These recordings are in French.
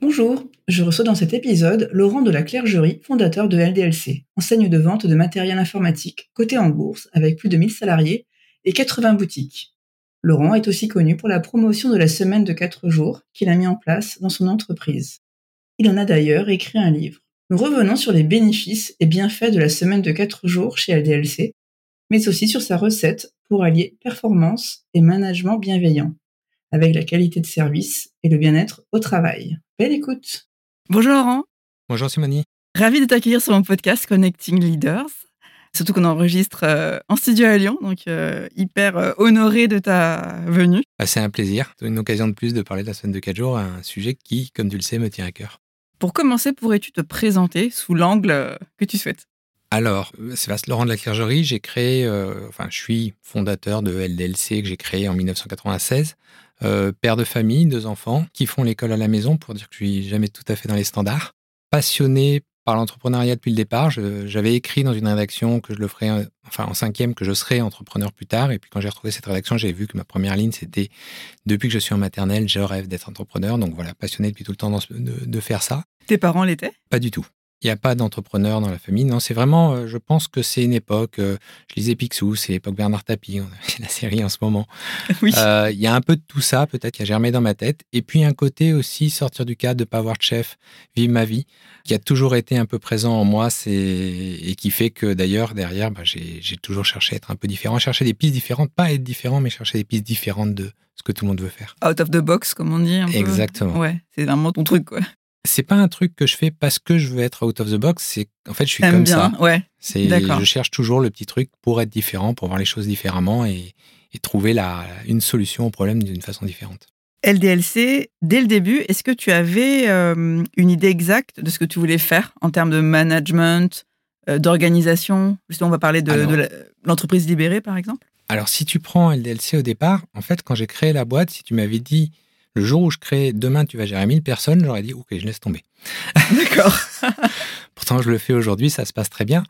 Bonjour, je reçois dans cet épisode Laurent de la Clergerie, fondateur de LDLC, enseigne de vente de matériel informatique, coté en bourse avec plus de 1000 salariés et 80 boutiques. Laurent est aussi connu pour la promotion de la semaine de 4 jours qu'il a mis en place dans son entreprise. Il en a d'ailleurs écrit un livre. Nous revenons sur les bénéfices et bienfaits de la semaine de 4 jours chez LDLC, mais aussi sur sa recette pour allier performance et management bienveillant, avec la qualité de service et le bien-être au travail. Belle écoute. Bonjour Laurent. Bonjour Simonie. Ravi de t'accueillir sur mon podcast Connecting Leaders. Surtout qu'on enregistre euh, en studio à Lyon, donc euh, hyper euh, honoré de ta venue. Ah, c'est un plaisir, une occasion de plus de parler de la semaine de 4 jours, un sujet qui, comme tu le sais, me tient à cœur. Pour commencer, pourrais-tu te présenter sous l'angle que tu souhaites? Alors, Sébastien Laurent de la Clergerie, j'ai créé, enfin, je suis fondateur de LDLC que j'ai créé en 1996. Euh, père de famille, deux enfants, qui font l'école à la maison, pour dire que je suis jamais tout à fait dans les standards. Passionné par l'entrepreneuriat depuis le départ. J'avais écrit dans une rédaction que je le ferais, euh, enfin en cinquième, que je serais entrepreneur plus tard. Et puis quand j'ai retrouvé cette rédaction, j'ai vu que ma première ligne, c'était depuis que je suis en maternelle, je rêve d'être entrepreneur. Donc voilà, passionné depuis tout le temps de, de faire ça. Tes parents l'étaient? Pas du tout. Il n'y a pas d'entrepreneur dans la famille. Non, c'est vraiment, euh, je pense que c'est une époque. Euh, je lisais Picsou, c'est l'époque Bernard Tapie, on a la série en ce moment. Oui. Euh, il y a un peu de tout ça, peut-être, qui a germé dans ma tête. Et puis un côté aussi, sortir du cadre, de ne pas avoir de chef, vivre ma vie, qui a toujours été un peu présent en moi et qui fait que d'ailleurs, derrière, bah, j'ai toujours cherché à être un peu différent, chercher des pistes différentes, pas être différent, mais chercher des pistes différentes de ce que tout le monde veut faire. Out of the box, comme on dit. Exactement. Ouais, c'est vraiment ton truc, quoi c'est pas un truc que je fais parce que je veux être out of the box. C'est en fait, je suis comme bien, ça. Ouais. C'est, je cherche toujours le petit truc pour être différent, pour voir les choses différemment et, trouver la, une solution au problème d'une façon différente. LDLC, dès le début, est-ce que tu avais euh, une idée exacte de ce que tu voulais faire en termes de management, euh, d'organisation? Justement, on va parler de, l'entreprise libérée, par exemple. Alors, si tu prends LDLC au départ, en fait, quand j'ai créé la boîte, si tu m'avais dit le jour où je crée demain, tu vas gérer 1000 personnes, j'aurais dit, OK, je laisse tomber. D'accord. Pourtant, je le fais aujourd'hui, ça se passe très bien.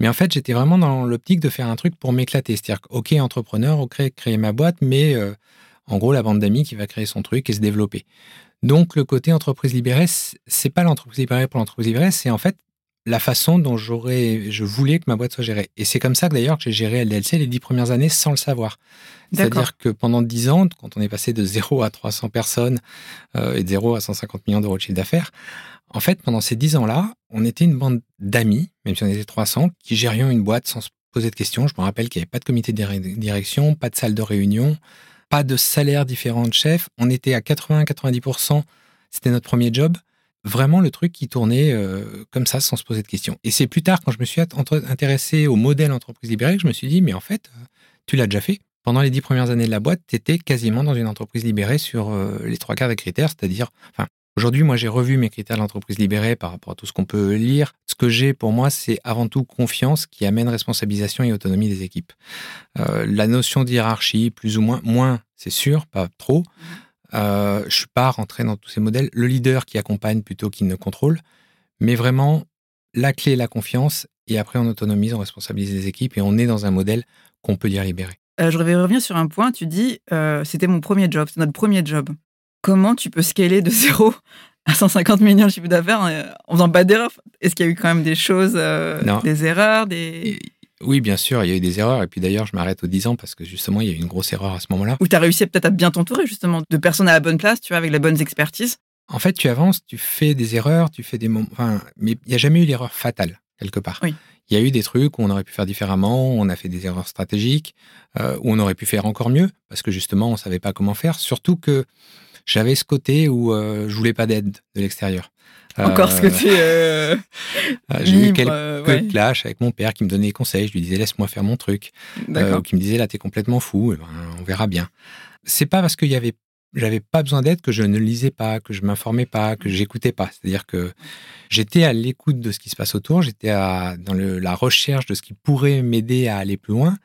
Mais en fait, j'étais vraiment dans l'optique de faire un truc pour m'éclater. C'est-à-dire, OK, entrepreneur, OK, créer ma boîte, mais euh, en gros, la bande d'amis qui va créer son truc et se développer. Donc, le côté entreprise libérée, c'est pas l'entreprise libérée pour l'entreprise libérée, c'est en fait la façon dont j'aurais, je voulais que ma boîte soit gérée. Et c'est comme ça d'ailleurs que j'ai géré LDLC les dix premières années sans le savoir. C'est-à-dire que pendant dix ans, quand on est passé de 0 à 300 personnes euh, et de 0 à 150 millions d'euros de chiffre d'affaires, en fait, pendant ces dix ans-là, on était une bande d'amis, même si on était 300, qui gérions une boîte sans se poser de questions. Je me rappelle qu'il n'y avait pas de comité de direction, pas de salle de réunion, pas de salaire différent de chef. On était à 80-90%, c'était notre premier job vraiment le truc qui tournait euh, comme ça sans se poser de questions. Et c'est plus tard, quand je me suis intéressé au modèle entreprise libérée, que je me suis dit, mais en fait, euh, tu l'as déjà fait. Pendant les dix premières années de la boîte, tu étais quasiment dans une entreprise libérée sur euh, les trois quarts des critères, c'est-à-dire, enfin, aujourd'hui, moi, j'ai revu mes critères d'entreprise libérée par rapport à tout ce qu'on peut lire. Ce que j'ai pour moi, c'est avant tout confiance qui amène responsabilisation et autonomie des équipes. la notion d'hierarchie, plus ou moins, moins, c'est sûr, pas trop. Euh, je suis pas rentré dans tous ces modèles. Le leader qui accompagne plutôt qu'il ne contrôle. Mais vraiment, la clé la confiance. Et après, on autonomise, on responsabilise les équipes et on est dans un modèle qu'on peut dire libéré. Euh, je vais revenir sur un point. Tu dis, euh, c'était mon premier job, c'est notre premier job. Comment tu peux scaler de zéro à 150 millions de chiffre d'affaires en faisant pas d'erreurs? Est-ce qu'il y a eu quand même des choses, des erreurs des... Oui, bien sûr, il y a eu des erreurs. Et puis d'ailleurs, je m'arrête aux 10 ans parce que justement, il y a eu une grosse erreur à ce moment-là. Où tu as réussi peut-être à bien t'entourer, justement, de personnes à la bonne place, tu vois, avec les bonnes expertises. En fait, tu avances, tu fais des erreurs, tu fais des moments. Enfin, mais il n'y a jamais eu l'erreur fatale, quelque part. Oui. Il y a eu des trucs où on aurait pu faire différemment, où on a fait des erreurs stratégiques, euh, où on aurait pu faire encore mieux, parce que justement, on ne savait pas comment faire. Surtout que j'avais ce côté où euh, je voulais pas d'aide de l'extérieur. Encore ce côté. Euh, J'ai eu quelques clashs avec mon père qui me donnait des conseils. Je lui disais laisse-moi faire mon truc. ou qui me disait là t'es complètement fou. Eh ben, on verra bien. C'est pas parce qu'il y avait j'avais pas besoin d'aide que je ne lisais pas, que je m'informais pas, que j'écoutais pas. C'est-à-dire que j'étais à l'écoute de ce qui se passe autour, j'étais dans la recherche de ce qui pourrait m'aider à aller plus loin,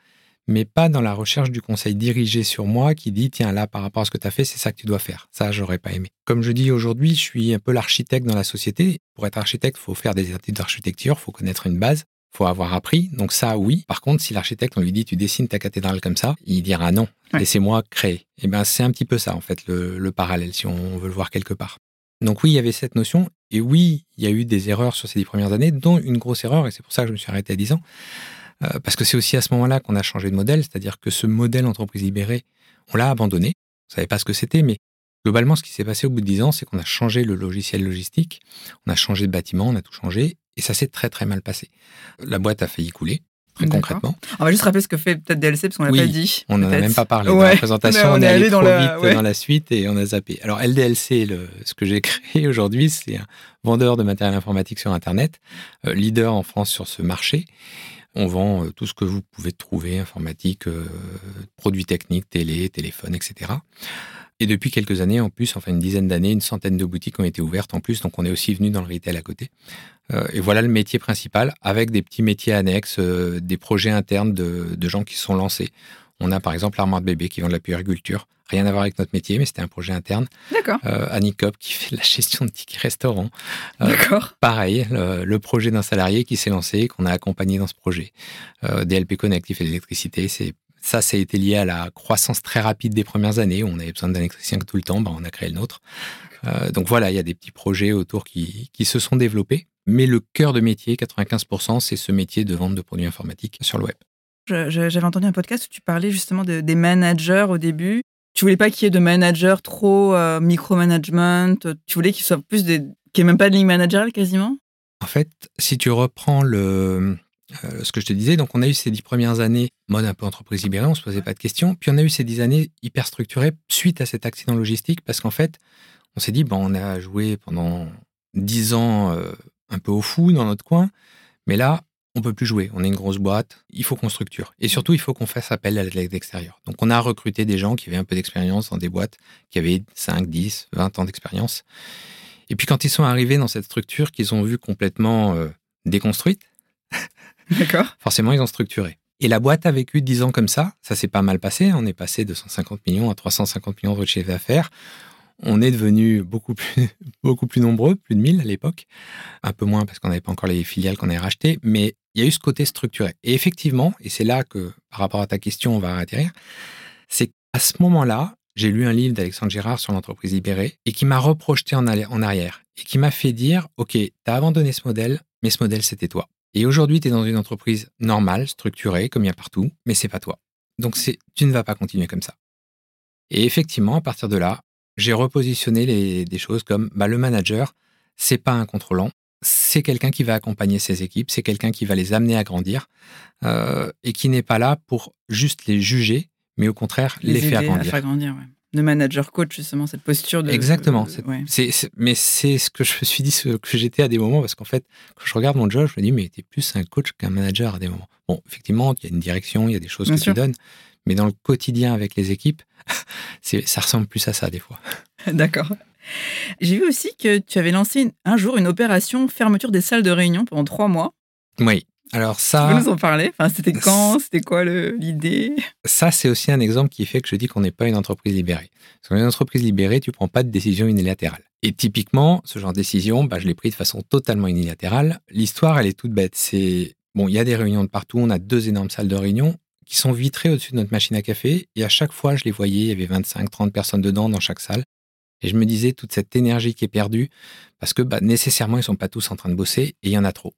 mais pas dans la recherche du conseil dirigé sur moi qui dit tiens là par rapport à ce que tu as fait, c'est ça que tu dois faire. Ça, j'aurais pas aimé. Comme je dis aujourd'hui, je suis un peu l'architecte dans la société. Pour être architecte, il faut faire des études d'architecture, il faut connaître une base faut avoir appris. Donc ça, oui. Par contre, si l'architecte, on lui dit, tu dessines ta cathédrale comme ça, il dira non, laissez-moi créer. Et eh ben, c'est un petit peu ça, en fait, le, parallèle, si on veut le voir quelque part. Donc oui, il y avait cette notion. Et oui, il y a eu des erreurs sur ces dix premières années, dont une grosse erreur, et c'est pour ça que je me suis arrêté à 10 ans. Euh, parce que c'est aussi à ce moment-là qu'on a changé de modèle, c'est-à-dire que ce modèle entreprise libérée, on l'a abandonné. On savait pas ce que c'était, mais globalement, ce qui s'est passé au bout de 10 ans, c'est qu'on a changé le logiciel logistique, on a changé de bâtiment, on a tout changé, et ça s'est très très mal passé. La boîte a failli couler. Très concrètement. On va juste rappeler ce que fait peut-être DLC parce qu'on l'a pas dit. On n'en a même pas parlé dans la présentation. On, est allé, trop vite dans la suite et on a zappé. Alors LDLC, le, ce que j'ai créé aujourd'hui, c'est un vendeur de matériel informatique sur Internet, euh, leader en France sur ce marché. On vend euh, tout ce que vous pouvez trouver, informatique, euh, produits techniques, télé, téléphone, etc. Et depuis quelques années, en plus, enfin une dizaine d'années, une centaine de boutiques ont été ouvertes en plus, donc on est aussi venu dans le retail à côté. Euh, et voilà le métier principal, avec des petits métiers annexes, des projets internes de, gens qui sont lancés. On a par exemple l'armoire de bébé qui vend de la puériculture. Rien à voir avec notre métier, mais c'était un projet interne. D'accord. Euh, Annie Cop qui fait la gestion de tickets restaurants. Euh, D'accord. Pareil, le, projet d'un salarié qui s'est lancé, qu'on a accompagné dans ce projet. DLP Connect qui fait l'électricité, c'est ça, ça a été lié à la croissance très rapide des premières années. Où on avait besoin d'un électricien tout le temps, ben, on a créé le nôtre. Euh, donc voilà, il y a des petits projets autour qui, qui se sont développés. Mais le cœur de métier, 95%, c'est ce métier de vente de produits informatiques sur le web. J'avais entendu un podcast où tu parlais justement des managers au début. Tu voulais pas qu'il y ait de managers trop euh, micromanagement. Tu voulais qu'ils soient plus des, qu'il n'y ait même pas de ligne managériale quasiment? En fait, si tu reprends le, euh, ce que je te disais, donc on a eu ces dix premières années mode un peu entreprise libérée, on se posait pas de questions. Puis on a eu ces dix années hyper structurées suite à cet accident logistique parce qu'en fait, on s'est dit, bon, on a joué pendant dix ans euh, un peu au fou dans notre coin, mais là, on peut plus jouer. On est une grosse boîte, il faut qu'on structure. Et surtout, il faut qu'on fasse appel à l'aide extérieure. Donc on a recruté des gens qui avaient un peu d'expérience dans des boîtes qui avaient 5, 10, 20 ans d'expérience. Et puis quand ils sont arrivés dans cette structure qu'ils ont vu complètement euh, déconstruite, D'accord. Forcément, ils ont structuré. Et la boîte a vécu 10 ans comme ça. Ça s'est pas mal passé. On est passé de 150 millions à 350 millions de chiffre d'affaires. On est devenu beaucoup plus, beaucoup plus nombreux, plus de 1000 à l'époque. Un peu moins parce qu'on n'avait pas encore les filiales qu'on avait rachetées. Mais il y a eu ce côté structuré. Et effectivement, et c'est là que, par rapport à ta question, on va atterrir, c'est qu'à ce moment-là, j'ai lu un livre d'Alexandre Girard sur l'entreprise libérée et qui m'a reprojeté en, arrière et qui m'a fait dire, OK, tu as abandonné ce modèle, mais ce modèle, c'était toi. Et aujourd'hui, tu es dans une entreprise normale, structurée, comme il y a partout, mais c'est pas toi. Donc tu ne vas pas continuer comme ça. Et effectivement, à partir de là, j'ai repositionné des choses comme bah, le manager, c'est pas un contrôlant, c'est quelqu'un qui va accompagner ses équipes, c'est quelqu'un qui va les amener à grandir euh, et qui n'est pas là pour juste les juger, mais au contraire les, faire grandir. faire grandir de manager coach justement cette posture de exactement. mais c'est ce que je me suis dit ce que j'étais à des moments parce qu'en fait quand je regarde mon job je me dis mais tu es plus un coach qu'un manager à des moments. Bon effectivement il y a une direction il y a des choses que tu donnes mais dans le quotidien avec les équipes ça ressemble plus à ça des fois. D'accord j'ai vu aussi que tu avais lancé un jour une opération fermeture des salles de réunion pendant trois mois oui alors ça. Tu peux nous en parler? Enfin, C'était quand? C'était quoi l'idée? Ça, c'est aussi un exemple qui fait que je dis qu'on n'est pas une entreprise libérée. Parce qu'une entreprise libérée, tu prends pas de décision unilatérale. Et typiquement, ce genre de décision, bah, je l'ai pris de façon totalement unilatérale. L'histoire, elle est toute bête. C'est bon, il y a des réunions de partout. On a deux énormes salles de réunion qui sont vitrées au-dessus de notre machine à café. Et à chaque fois, je les voyais, il y avait 25, 30 personnes dedans dans chaque salle. Et je me disais, toute cette énergie qui est perdue, parce que bah, nécessairement, ils sont pas tous en train de bosser et il y en a trop.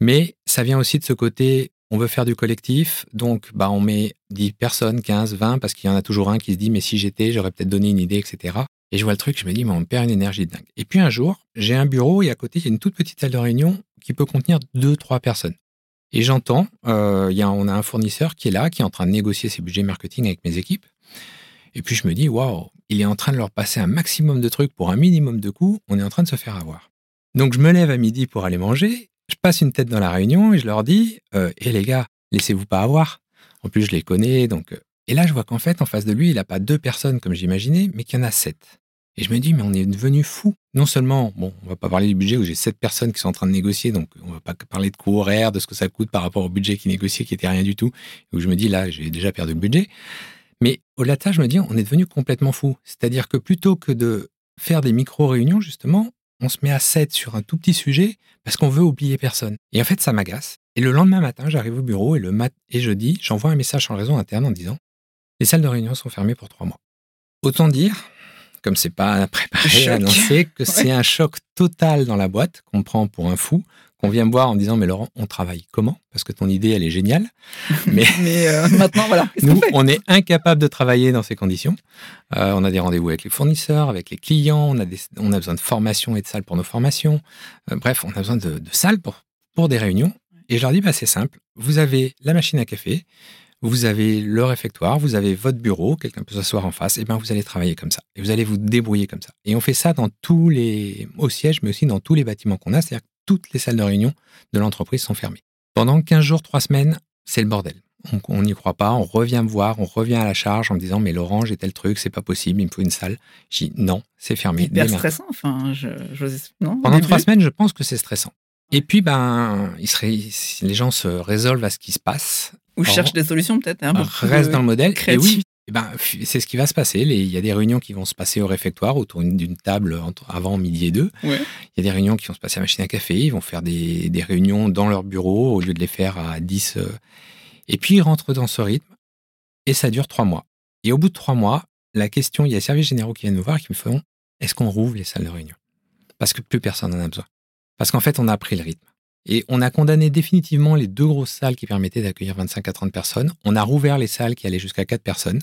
Mais ça vient aussi de ce côté, on veut faire du collectif, donc bah, on met 10 personnes, 15, 20, parce qu'il y en a toujours un qui se dit, mais si j'étais, j'aurais peut-être donné une idée, etc. Et je vois le truc, je me dis, mais on perd une énergie dingue. Et puis un jour, j'ai un bureau et à côté, il y a une toute petite salle de réunion qui peut contenir deux, trois personnes. Et j'entends, euh, on a un fournisseur qui est là, qui est en train de négocier ses budgets marketing avec mes équipes. Et puis je me dis, waouh, il est en train de leur passer un maximum de trucs pour un minimum de coûts, on est en train de se faire avoir. Donc je me lève à midi pour aller manger, je passe une tête dans la réunion et je leur dis, euh, hé les gars, laissez-vous pas avoir. En plus, je les connais, donc. Euh, et là, je vois qu'en fait, en face de lui, il n'a pas deux personnes comme j'imaginais, mais qu'il y en a sept. Et je me dis, mais on est devenu fou. Non seulement, bon, on va pas parler du budget où j'ai sept personnes qui sont en train de négocier, donc on va pas parler de coût horaire, de ce que ça coûte par rapport au budget qui négociait, qui était rien du tout, où je me dis, là, j'ai déjà perdu le budget. Mais au-delà de ça, je me dis, on est devenu complètement fou. C'est-à-dire que plutôt que de faire des micro-réunions, justement, on se met à 7 sur un tout petit sujet parce qu'on veut oublier personne. Et en fait, ça m'agace. Et le lendemain matin, j'arrive au bureau et le mat et jeudi, j'envoie un message en réseau interne en disant les salles de réunion sont fermées pour trois mois. Autant dire comme c'est pas préparé, annoncé, que c'est un choc total dans la boîte, qu'on prend pour un fou, qu'on vient me voir en disant mais Laurent, on travaille comment? Parce que ton idée, elle est géniale. Mais, euh, maintenant, voilà. Nous, on, est incapable de travailler dans ces conditions. Euh, on a des rendez-vous avec les fournisseurs, avec les clients, on a, on a besoin de formation et de salles pour nos formations. Euh, bref, on a besoin de, salles pour, pour des réunions. Et je leur dis, bah, c'est simple, vous avez la machine à café, vous avez le réfectoire, vous avez votre bureau, quelqu'un peut s'asseoir en face, et bien vous allez travailler comme ça. Et vous allez vous débrouiller comme ça. Et on fait ça dans tous les, au siège, mais aussi dans tous les bâtiments qu'on a, c'est-à-dire que toutes les salles de réunion de l'entreprise sont fermées. Pendant 15 jours, 3 semaines, c'est le bordel. On n'y croit pas, on revient me voir, on revient à la charge en me disant mais Laurent, j'ai tel truc, c'est pas possible, il me faut une salle. Je dis non, c'est fermé. Hyper stressant, enfin, je, non, Pendant trois semaines, je pense que c'est stressant. Et puis, ben, il serait, les gens se résolvent à ce qui se passe ou cherche des solitions peut-être. Hein, reste dans le modèle. Et oui, eh ben, c'est ce qui va se passer. Il y a des réunions qui vont se passer au réfectoire autour d'une table avant midi et deux. Il y a des réunions qui vont se passer à la machine à café. Ils vont faire des, des, réunions dans leur bureau au lieu de les faire à 10. Euh. Et puis ils rentrent dans ce rythme et ça dure trois mois. Et au bout de trois mois, la question, il y a les services généraux qui viennent nous voir et qui me font est-ce qu'on rouvre les salles de réunion? Parce que plus personne n'en a besoin. Parce qu'en fait, on a pris le rythme. Et on a condamné définitivement les deux grosses salles qui permettaient d'accueillir 25 à 30 personnes. On a rouvert les salles qui allaient jusqu'à 4 personnes.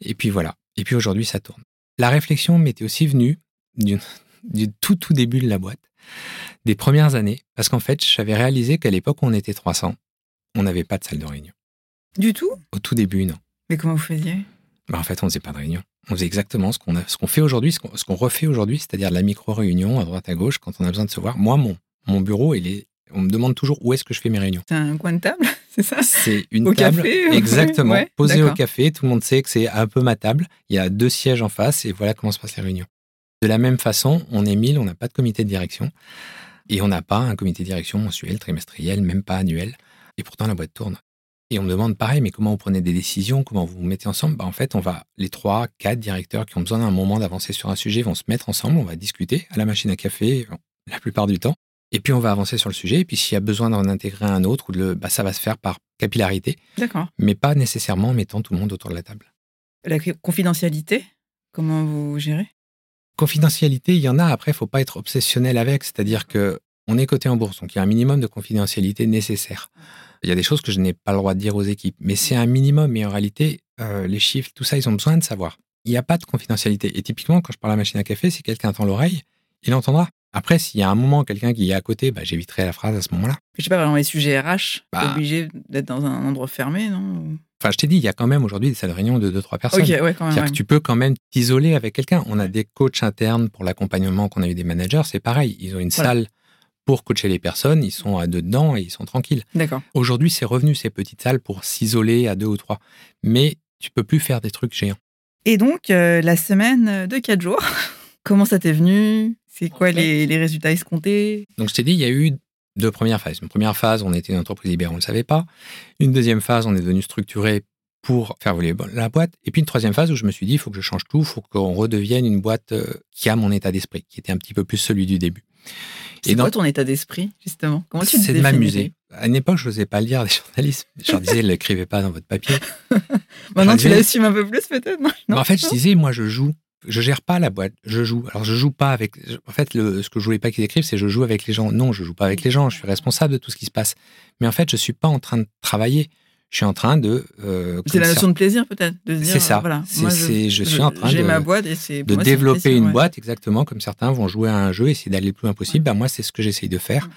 Et puis voilà. Et puis aujourd'hui, ça tourne. La réflexion m'était aussi venue du, tout tout début de la boîte, des premières années, parce qu'en fait, j'avais réalisé qu'à l'époque où on était 300, on n'avait pas de salle de réunion. Du tout? Au tout début, non. Mais comment vous faisiez? Bah En fait, on ne faisait pas de réunion. On faisait exactement ce qu'on qu'on fait aujourd'hui, ce qu'on refait aujourd'hui, c'est-à-dire de la micro-réunion à droite à gauche quand on a besoin de se voir. Moi, mon, mon bureau, il est, on me demande toujours où est-ce que je fais mes réunions. C'est un coin de table, c'est ça? C'est une table, exactement, posée au café. Tout le monde sait que c'est un peu ma table. Il y a deux sièges en face et voilà comment se passent les réunions. De la même façon, on est mille, on n'a pas de comité de direction et on n'a pas un comité de direction mensuel, trimestriel, même pas annuel. Et pourtant, la boîte tourne. Et on me demande pareil, mais comment vous prenez des décisions, comment vous vous mettez ensemble? Bah, En fait, on va, les trois, quatre directeurs qui ont besoin d'un moment d'avancer sur un sujet vont se mettre ensemble, on va discuter à la machine à café, la plupart du temps. Et puis on va avancer sur le sujet. Et puis s'il y a besoin d'en intégrer un autre, ou de bah, ça va se faire par capillarité. D'accord. Mais pas nécessairement en mettant tout le monde autour de la table. La confidentialité, comment vous gérez? Confidentialité, il y en a. Après, il faut pas être obsessionnel avec. C'est-à-dire que on est coté en bourse, donc il y a un minimum de confidentialité nécessaire. Il y a des choses que je n'ai pas le droit de dire aux équipes, mais c'est un minimum. Mais en réalité, euh, les chiffres, tout ça, ils ont besoin de savoir. Il n'y a pas de confidentialité. Et typiquement, quand je parle à la machine à café, si quelqu'un tend l'oreille, il entendra. Après, s'il y a un moment quelqu'un qui est à côté, bah, j'éviterai la phrase à ce moment-là. Je sais pas, vraiment les sujets RH, bah, obligé d'être dans un endroit fermé, non Enfin, je t'ai dit, il y a quand même aujourd'hui des salles de réunion de 2-3 personnes. Ouais, quand même. C'est-à-dire que tu peux quand même t'isoler avec quelqu'un. On a des coachs internes pour l'accompagnement qu'on a eu des managers, c'est pareil. Ils ont une salle pour coacher les personnes, ils sont à deux dedans et ils sont tranquilles. D'accord. Aujourd'hui, c'est revenu ces petites salles pour s'isoler à deux ou trois. Mais tu peux plus faire des trucs géants. Et donc, euh, la semaine de 4 jours, comment ça t'est venu? C'est quoi les, résultats escomptés? Donc, je t'ai dit, il y a eu deux premières phases. Une première phase, on était une entreprise libérale, on ne le savait pas. Une deuxième phase, on est devenu structuré pour faire voler la boîte. Et puis une troisième phase où je me suis dit, il faut que je change tout, il faut qu'on redevienne une boîte euh, qui a mon état d'esprit, qui était un petit peu plus celui du début. C'est quoi ton état d'esprit, justement? Comment tu C'est de m'amuser. À une époque, je n'osais pas le dire des journalistes. Je leur disais, ne l'écrivez pas dans votre papier. Maintenant, tu l'assumes un peu plus, peut-être? En fait, je disais, moi, je joue je gère pas la boîte, je joue. Alors je joue pas avec. En fait, le, ce que je voulais pas qu'ils écrivent, c'est je joue avec les gens. Non, je joue pas avec les gens. Je suis responsable de tout ce qui se passe. Mais en fait, je suis pas en train de travailler. Je suis en train de. euh, C'est la notion de plaisir peut-être. C'est ça. Voilà, C'est- moi, c'est- je suis en train de- ma boîte et c'est. de moi, développer plaisir, une ouais. boîte, exactement comme certains vont jouer à un jeu, essayer d'aller le plus loin possible. Bah, moi, c'est ce que j'essaye de faire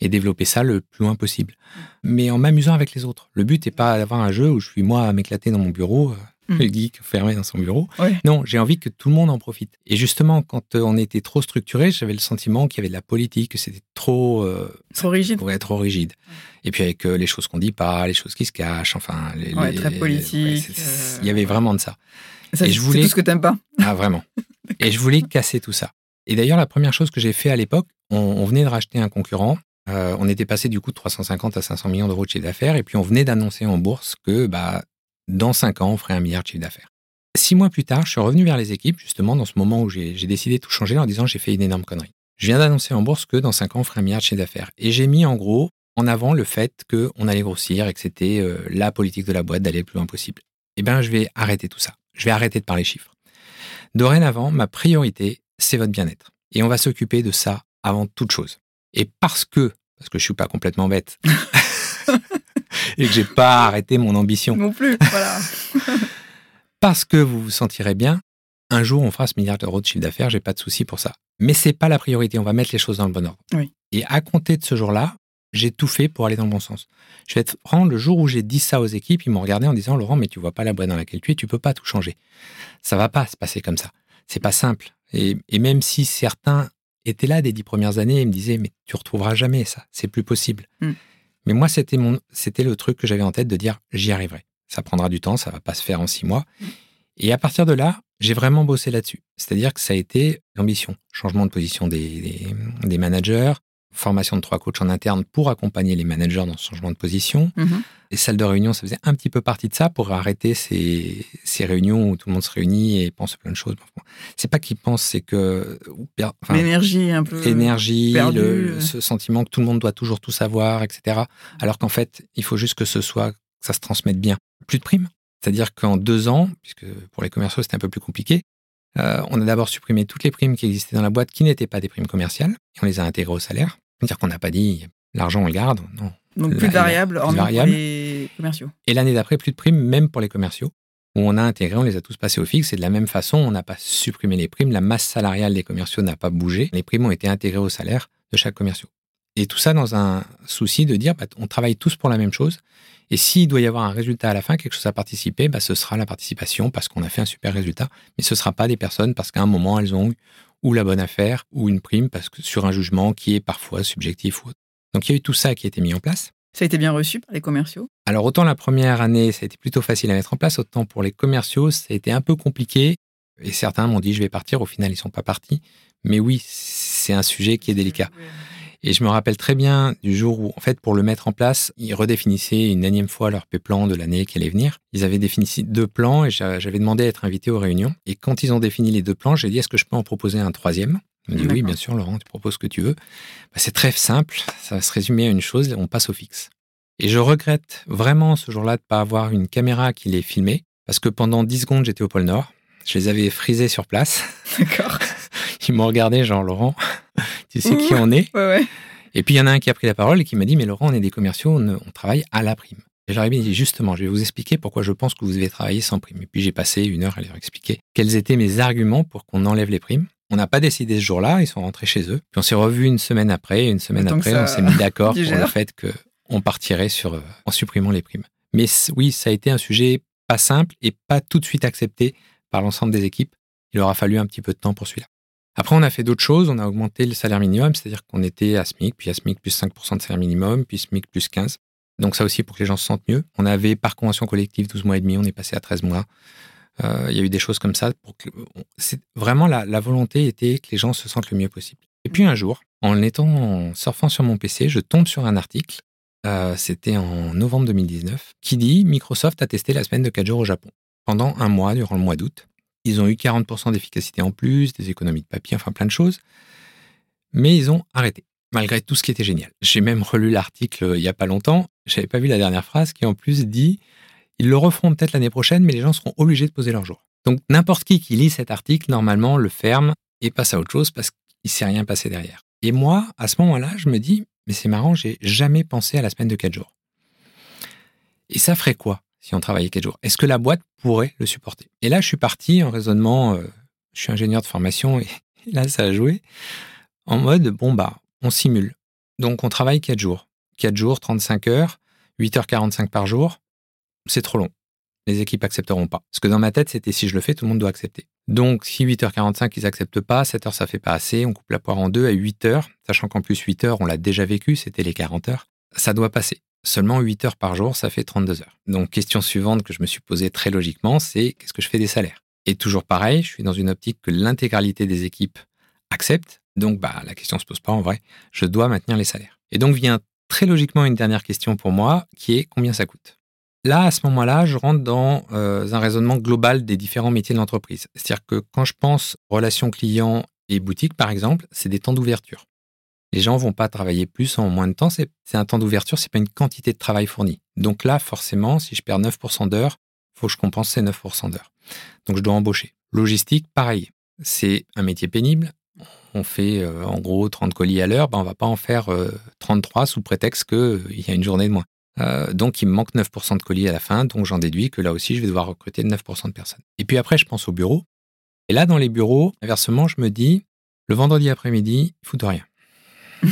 et développer ça le plus loin possible. Mais en m'amusant avec les autres. Le but n'est pas d'avoir un jeu où je suis moi à m'éclater dans mon bureau, Mm. le geek fermé dans son bureau. Ouais. Non, j'ai envie que tout le monde en profite. Et justement, quand euh, on était trop structuré, j'avais le sentiment qu'il y avait de la politique, que c'était trop, euh, Trop rigide. ouais, trop rigide. Et puis avec euh, les choses qu'on dit pas, les choses qui se cachent, enfin, les, Ouais, les- très politique, euh, Il y avait vraiment de ça. Ça, Et c'est je voulais- tout ce que t'aimes pas. Ah, vraiment. Et je voulais casser tout ça. Et d'ailleurs, la première chose que j'ai fait à l'époque, on, on venait de racheter un concurrent. Euh, on était passé du coup de 350 à 500 millions d'euros de chiffre d'affaires. Et puis, on venait d'annoncer en bourse que bah, dans 5 ans, on ferait un milliard de chiffre d'affaires. Six mois plus tard, je suis revenu vers les équipes, justement, dans ce moment où j'ai décidé de tout changer en disant j'ai fait une énorme connerie. Je viens d'annoncer en bourse que dans 5 ans, on ferait un milliard de chiffre d'affaires. Et j'ai mis en gros en avant le fait qu'on allait grossir et que c'était euh, la politique de la boîte d'aller le plus loin possible. Eh bien, je vais arrêter tout ça. Je vais arrêter de parler chiffres. Dorénavant, ma priorité, c'est votre bien-être. Et on va s'occuper de ça avant toute chose. Et parce que, parce que je suis pas complètement bête, et que j'ai pas arrêté mon ambition, Non plus. Voilà. parce que vous vous sentirez bien, un jour on fera ce milliard d'euros de chiffre d'affaires, j'ai pas de souci pour ça. Mais c'est pas la priorité, on va mettre les choses dans le bon ordre. Oui. Et à compter de ce jour-là, j'ai tout fait pour aller dans le bon sens. Je vais être franc, le jour où j'ai dit ça aux équipes, ils m'ont regardé en disant Laurent, mais tu vois pas la boîte dans laquelle tu es, tu peux pas tout changer. Ça va pas se passer comme ça. C'est pas simple. Et, et même si certains étaient là des dix premières années et me disaient mais tu retrouveras jamais ça, c'est plus possible. Mm. Mais moi c'était mon, c'était le truc que j'avais en tête de dire j'y arriverai. Ça prendra du temps, ça va pas se faire en six mois. Et à partir de là, j'ai vraiment bossé là-dessus. C'est-à-dire que ça a été l'ambition, changement de position des, des, des managers, formation de trois coachs en interne pour accompagner les managers dans ce changement de position. Mhm. Les salles de réunion, ça faisait un petit peu partie de ça pour arrêter ces, ces réunions où tout le monde se réunit et pense à plein de choses. C'est pas qu'ils pensent, c'est que enfin, L'énergie un peu. l'énergie, le- ce sentiment que tout le monde doit toujours tout savoir, etc. Alors qu'en fait, il faut juste que ce soit, que ça se transmette bien. Plus de primes. C'est-à-dire qu'en deux ans, puisque pour les commerciaux c'était un peu plus compliqué, euh, on a d'abord supprimé toutes les primes qui existaient dans la boîte qui n'étaient pas des primes commerciales et on les a intégrées au salaire. C'est-à-dire qu'on n'a pas dit l'argent on le garde, non. Donc plus de variables, hormis pour variables. les commerciaux. Et l'année d'après, plus de primes, même pour les commerciaux, où on a intégré, on les a tous passés au fixe. Et de la même façon, on n'a pas supprimé les primes. La masse salariale des commerciaux n'a pas bougé. Les primes ont été intégrées au salaire de chaque commerciaux. Et tout ça dans un souci de dire, bah, on travaille tous pour la même chose. Et s'il doit y avoir un résultat à la fin, quelque chose à participer, bah, ce sera la participation parce qu'on a fait un super résultat. Mais ce ne sera pas des personnes parce qu'à un moment, elles ont eu ou la bonne affaire ou une prime parce que sur un jugement qui est parfois subjectif ou autre. Donc il y a eu tout ça qui a été mis en place. Ça a été bien reçu par les commerciaux? Alors autant la première année, ça a été plutôt facile à mettre en place, autant pour les commerciaux, ça a été un peu compliqué. Et certains m'ont dit je vais partir, au final ils sont pas partis. Mais oui, c'est un sujet qui est délicat. Et je me rappelle très bien du jour où, en fait, pour le mettre en place, ils redéfinissaient une énième fois leur plan de l'année qui allait venir. Ils avaient défini deux plans et j'a- j'avais demandé à être invité aux réunions. Et quand ils ont défini les deux plans, j'ai dit est-ce que je peux en proposer un troisième? Ils m'ont dit oui, bien sûr, Laurent, tu proposes ce que tu veux. Bah, c'est très simple, ça va se résumer à une chose, on passe au fixe. Et je regrette vraiment ce jour-là de ne pas avoir une caméra qui les filmait, parce que pendant 10 secondes, j'étais au pôle Nord. Je les avais frisés sur place. D'accord. Ils m'ont regardé, genre, Laurent, tu sais qui on est? Ouais, ouais. Et puis, il y en a un qui a pris la parole et qui m'a dit, mais Laurent, on est des commerciaux, on, on travaille à la prime. Et j'aurais bien dit, justement, je vais vous expliquer pourquoi je pense que vous devez travailler sans prime. Et puis, j'ai passé une heure à leur expliquer quels étaient mes arguments pour qu'on enlève les primes. On n'a pas décidé ce jour-là, ils sont rentrés chez eux. Puis on s'est revus une semaine après, une semaine après, on s'est mis d'accord pour le fait qu'on partirait sur, euh, en supprimant les primes. Mais oui, ça a été un sujet pas simple et pas tout de suite accepté par l'ensemble des équipes. Il aura fallu un petit peu de temps pour celui-là. Après, on a fait d'autres choses. On a augmenté le salaire minimum, c'est-à-dire qu'on était à SMIC, puis à SMIC plus 5% de salaire minimum, puis SMIC plus 15. Donc ça aussi pour que les gens se sentent mieux. On avait par convention collective 12 mois et demi, on est passé à 13 mois. Euh, il y a eu des choses comme ça. Pour que, vraiment la, la volonté était que les gens se sentent le mieux possible. Et puis un jour, en étant en surfant sur mon PC, je tombe sur un article. euh, C'était en novembre 2019 qui dit Microsoft a testé la semaine de 4 jours au Japon pendant un mois durant le mois d'août. Ils ont eu 40% d'efficacité en plus, des économies de papier, enfin plein de choses. Mais ils ont arrêté, malgré tout ce qui était génial. J'ai même relu l'article euh, il n'y a pas longtemps. J'avais pas vu la dernière phrase qui en plus dit ils le referont peut-être l'année prochaine, mais les gens seront obligés de poser leur jour. Donc n'importe qui qui lit cet article, normalement, le ferme et passe à autre chose parce qu'il ne s'est rien passé derrière. Et moi, à ce moment-là, je me dis, mais c'est marrant, j'ai jamais pensé à la semaine de 4 jours. Et ça ferait quoi? Si on travaillait 4 jours Est-ce que la boîte pourrait le supporter? Et là, je suis parti en raisonnement, euh, je suis ingénieur de formation et, là, ça a joué, en mode, bon, bah, on simule. Donc, on travaille 4 jours. 4 jours, 35 heures, 8h45 par jour, c'est trop long. Les équipes accepteront pas. Parce que dans ma tête, c'était si je le fais, tout le monde doit accepter. Donc, si 8h45, ils acceptent pas, 7h, ça fait pas assez, on coupe la poire en deux à 8h, sachant qu'en plus 8h, on l'a déjà vécu, c'était les 40 heures, ça doit passer. Seulement 8 heures par jour, ça fait 32 heures. Donc, question suivante que je me suis posée très logiquement, c'est qu'est-ce que je fais des salaires? Et toujours pareil, je suis dans une optique que l'intégralité des équipes acceptent. Donc, bah, la question se pose pas en vrai. Je dois maintenir les salaires. Et donc vient très logiquement une dernière question pour moi, qui est combien ça coûte? Là, à ce moment-là, je rentre dans euh, un raisonnement global des différents métiers de l'entreprise. C'est-à-dire que quand je pense relation client et boutique, par exemple, c'est des temps d'ouverture. Les gens vont pas travailler plus en moins de temps. C'est un temps d'ouverture, c'est pas une quantité de travail fourni. Donc là, forcément, si je perds 9% d'heures, faut que je compense ces 9% d'heures. Donc je dois embaucher. Logistique, pareil. C'est un métier pénible. On fait euh, en gros 30 colis à l'heure, ben on va pas en faire 33 euh, sous prétexte qu'il y a une journée de moins. Euh, donc, il me manque 9% de colis à la fin, donc j'en déduis que là aussi, je vais devoir recruter 9% de personnes. Et puis après, je pense au bureau. Et là, dans les bureaux, inversement, je me dis, le vendredi après-midi, il de rien.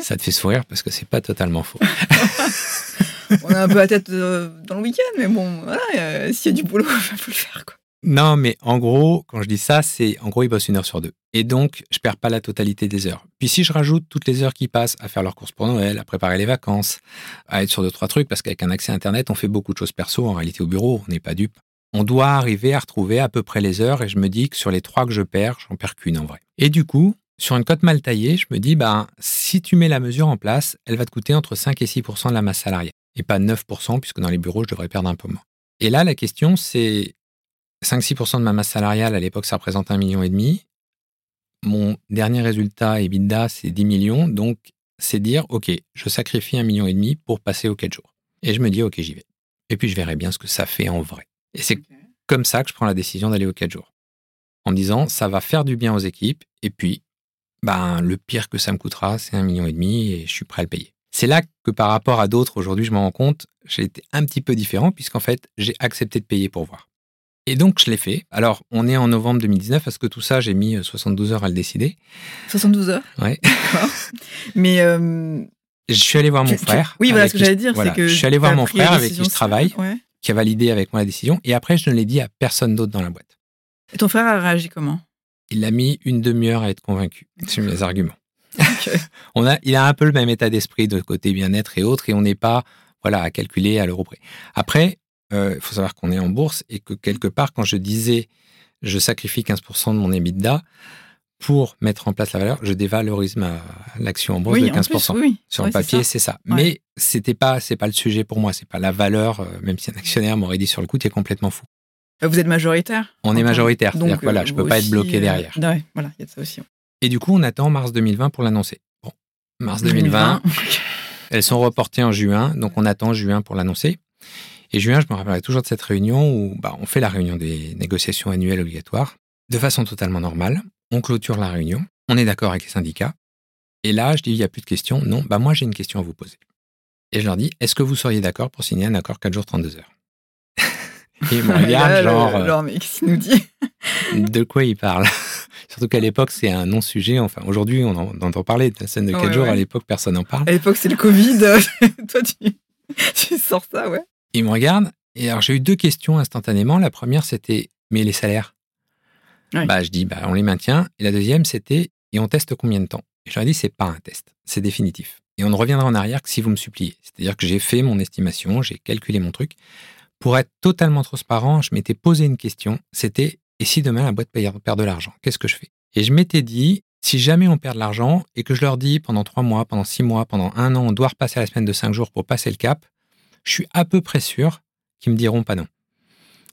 Ça te fait sourire parce que c'est pas totalement faux. On a un peu la tête euh, dans le week-end, mais bon, voilà, s'il y a du boulot, il faut le faire. Quoi. Non, mais en gros, quand je dis ça, c'est en gros, ils bossent une heure sur deux. Et donc, je perds pas la totalité des heures. Puis si je rajoute toutes les heures qui passent à faire leurs courses pour Noël, à préparer les vacances, à être sur deux, trois trucs, parce qu'avec un accès Internet, on fait beaucoup de choses perso, en réalité au bureau, on n'est pas dupe. On doit arriver à retrouver à peu près les heures et je me dis que sur les trois que je perds, j'en perds qu'une en vrai. Et du coup, sur une cote mal taillée, je me dis, ben, si tu mets la mesure en place, elle va te coûter entre 5 et 6% de la masse salariale. Et pas 9% puisque dans les bureaux, je devrais perdre un peu moins. Et là, la question, c'est 5-6% de ma masse salariale, à l'époque, ça représente un million et demi. Mon dernier résultat, EBITDA, c'est 10 millions. Donc, c'est dire, OK, je sacrifie un million et demi pour passer aux 4 jours. Et je me dis, OK, j'y vais. Et puis, je verrai bien ce que ça fait en vrai. Et c'est comme ça que je prends la décision d'aller aux 4 jours. En me disant, ça va faire du bien aux équipes. Et puis, ben, le pire que ça me coûtera, c'est un million et demi et je suis prêt à le payer. C'est là que par rapport à d'autres, aujourd'hui, je me rends compte, j'ai été un petit peu différent puisqu'en fait, j'ai accepté de payer pour voir. Et donc, je l'ai fait. Alors, on est en novembre 2019. Parce que tout ça, j'ai mis 72 euh, heures à le décider? 72 heures? Ouais. D'accord. Mais. Euh, je suis allé voir mon frère. Oui, voilà ce que j'allais dire. c'est que je suis allé voir mon frère avec qui je travaille, qui a validé avec moi la décision. Et après, je ne l'ai dit à personne d'autre dans la boîte. Et ton frère a réagi comment? Il a mis une demi-heure à être convaincu sur mes arguments. on a, il a un peu le même état d'esprit de côté bien-être et autres, et on n'est pas voilà, à calculer à l'euro près. Après, il euh, faut savoir qu'on est en bourse et que quelque part, quand je disais je sacrifie 15% de mon EBITDA pour mettre en place la valeur, je dévalorise ma l'action en bourse de 15%. Sur le papier, c'est ça. Mais c'était pas c'est pas le sujet pour moi, c'est pas la valeur. Euh, même si un actionnaire m'aurait dit sur le coup, tu es complètement fou. Euh, vous êtes majoritaire On est majoritaire. Donc voilà, je peux pas être bloqué derrière. Ouais, voilà, il y a de ça aussi. Et du coup, on attend mars 2020 pour l'annoncer. Bon, mars 2020, elles sont reportées en juin, donc on attend juin pour l'annoncer. Et juin, je me rappellerai toujours de cette réunion où bah, on fait la réunion des négociations annuelles obligatoires de façon totalement normale. On clôture la réunion, on est d'accord avec les syndicats. Et là, je dis, il n'y a plus de questions. Non, bah moi, j'ai une question à vous poser. Et je leur dis, est-ce que vous seriez d'accord pour signer un accord 4 jours, 32 heures? Et ils me regardent genre... Euh, mais qu'est-ce qu'il nous dit De quoi il parle? Surtout qu'à l'époque, c'est un non-sujet. Enfin, aujourd'hui, on, entend parler de la scène de 4 jours. À l'époque, personne n'en parle. À l'époque, c'est le Covid. Toi, tu... tu sors ça, ouais. Il me regarde. Et alors, j'ai eu deux questions instantanément. La première, c'était Mais les salaires? Bah, Je dis bah, On les maintient. Et la deuxième, c'était Et on teste combien de temps? Et je leur ai dit C'est pas un test, c'est définitif. Et on ne reviendra en arrière que si vous me suppliez. C'est-à-dire que j'ai fait mon estimation, j'ai calculé mon truc. Pour être totalement transparent, je m'étais posé une question c'était Et si demain la boîte perd de l'argent Qu'est-ce que je fais? Et je m'étais dit si jamais on perd de l'argent et que je leur dis pendant trois mois, pendant six mois, pendant un an, on doit repasser à la semaine de cinq jours pour passer le cap, je suis à peu près sûr qu'ils me diront pas non.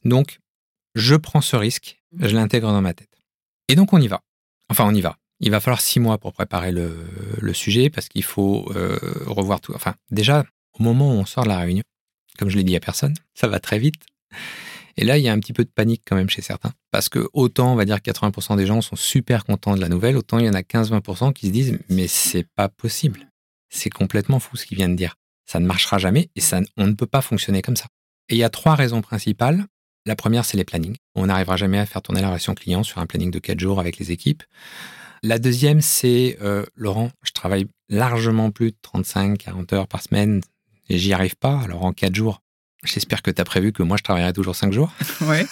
Donc, je prends ce risque, mmh. je l'intègre dans ma tête. Et donc, on y va. Enfin, on y va. Il va falloir six mois pour préparer le, sujet parce qu'il faut euh, revoir tout. Enfin, déjà, au moment où on sort de la réunion, comme je l'ai dit à personne, ça va très vite. Et là, il y a un petit peu de panique quand même chez certains. Parce que autant, on va dire, 80% des gens sont super contents de la nouvelle, autant il y en a 15-20% qui se disent Mais c'est pas possible. C'est complètement fou ce qu'il vient de dire Ça ne marchera jamais et ça, on ne peut pas fonctionner comme ça. Et il y a trois raisons principales. La première, c'est les plannings. On n'arrivera jamais à faire tourner la relation client sur un planning de quatre jours avec les équipes. La deuxième, c'est euh, Laurent, je travaille largement plus de 35, 40 heures par semaine et j'y arrive pas. Alors en quatre jours, j'espère que tu as prévu que moi je travaillerai toujours cinq jours. Ouais.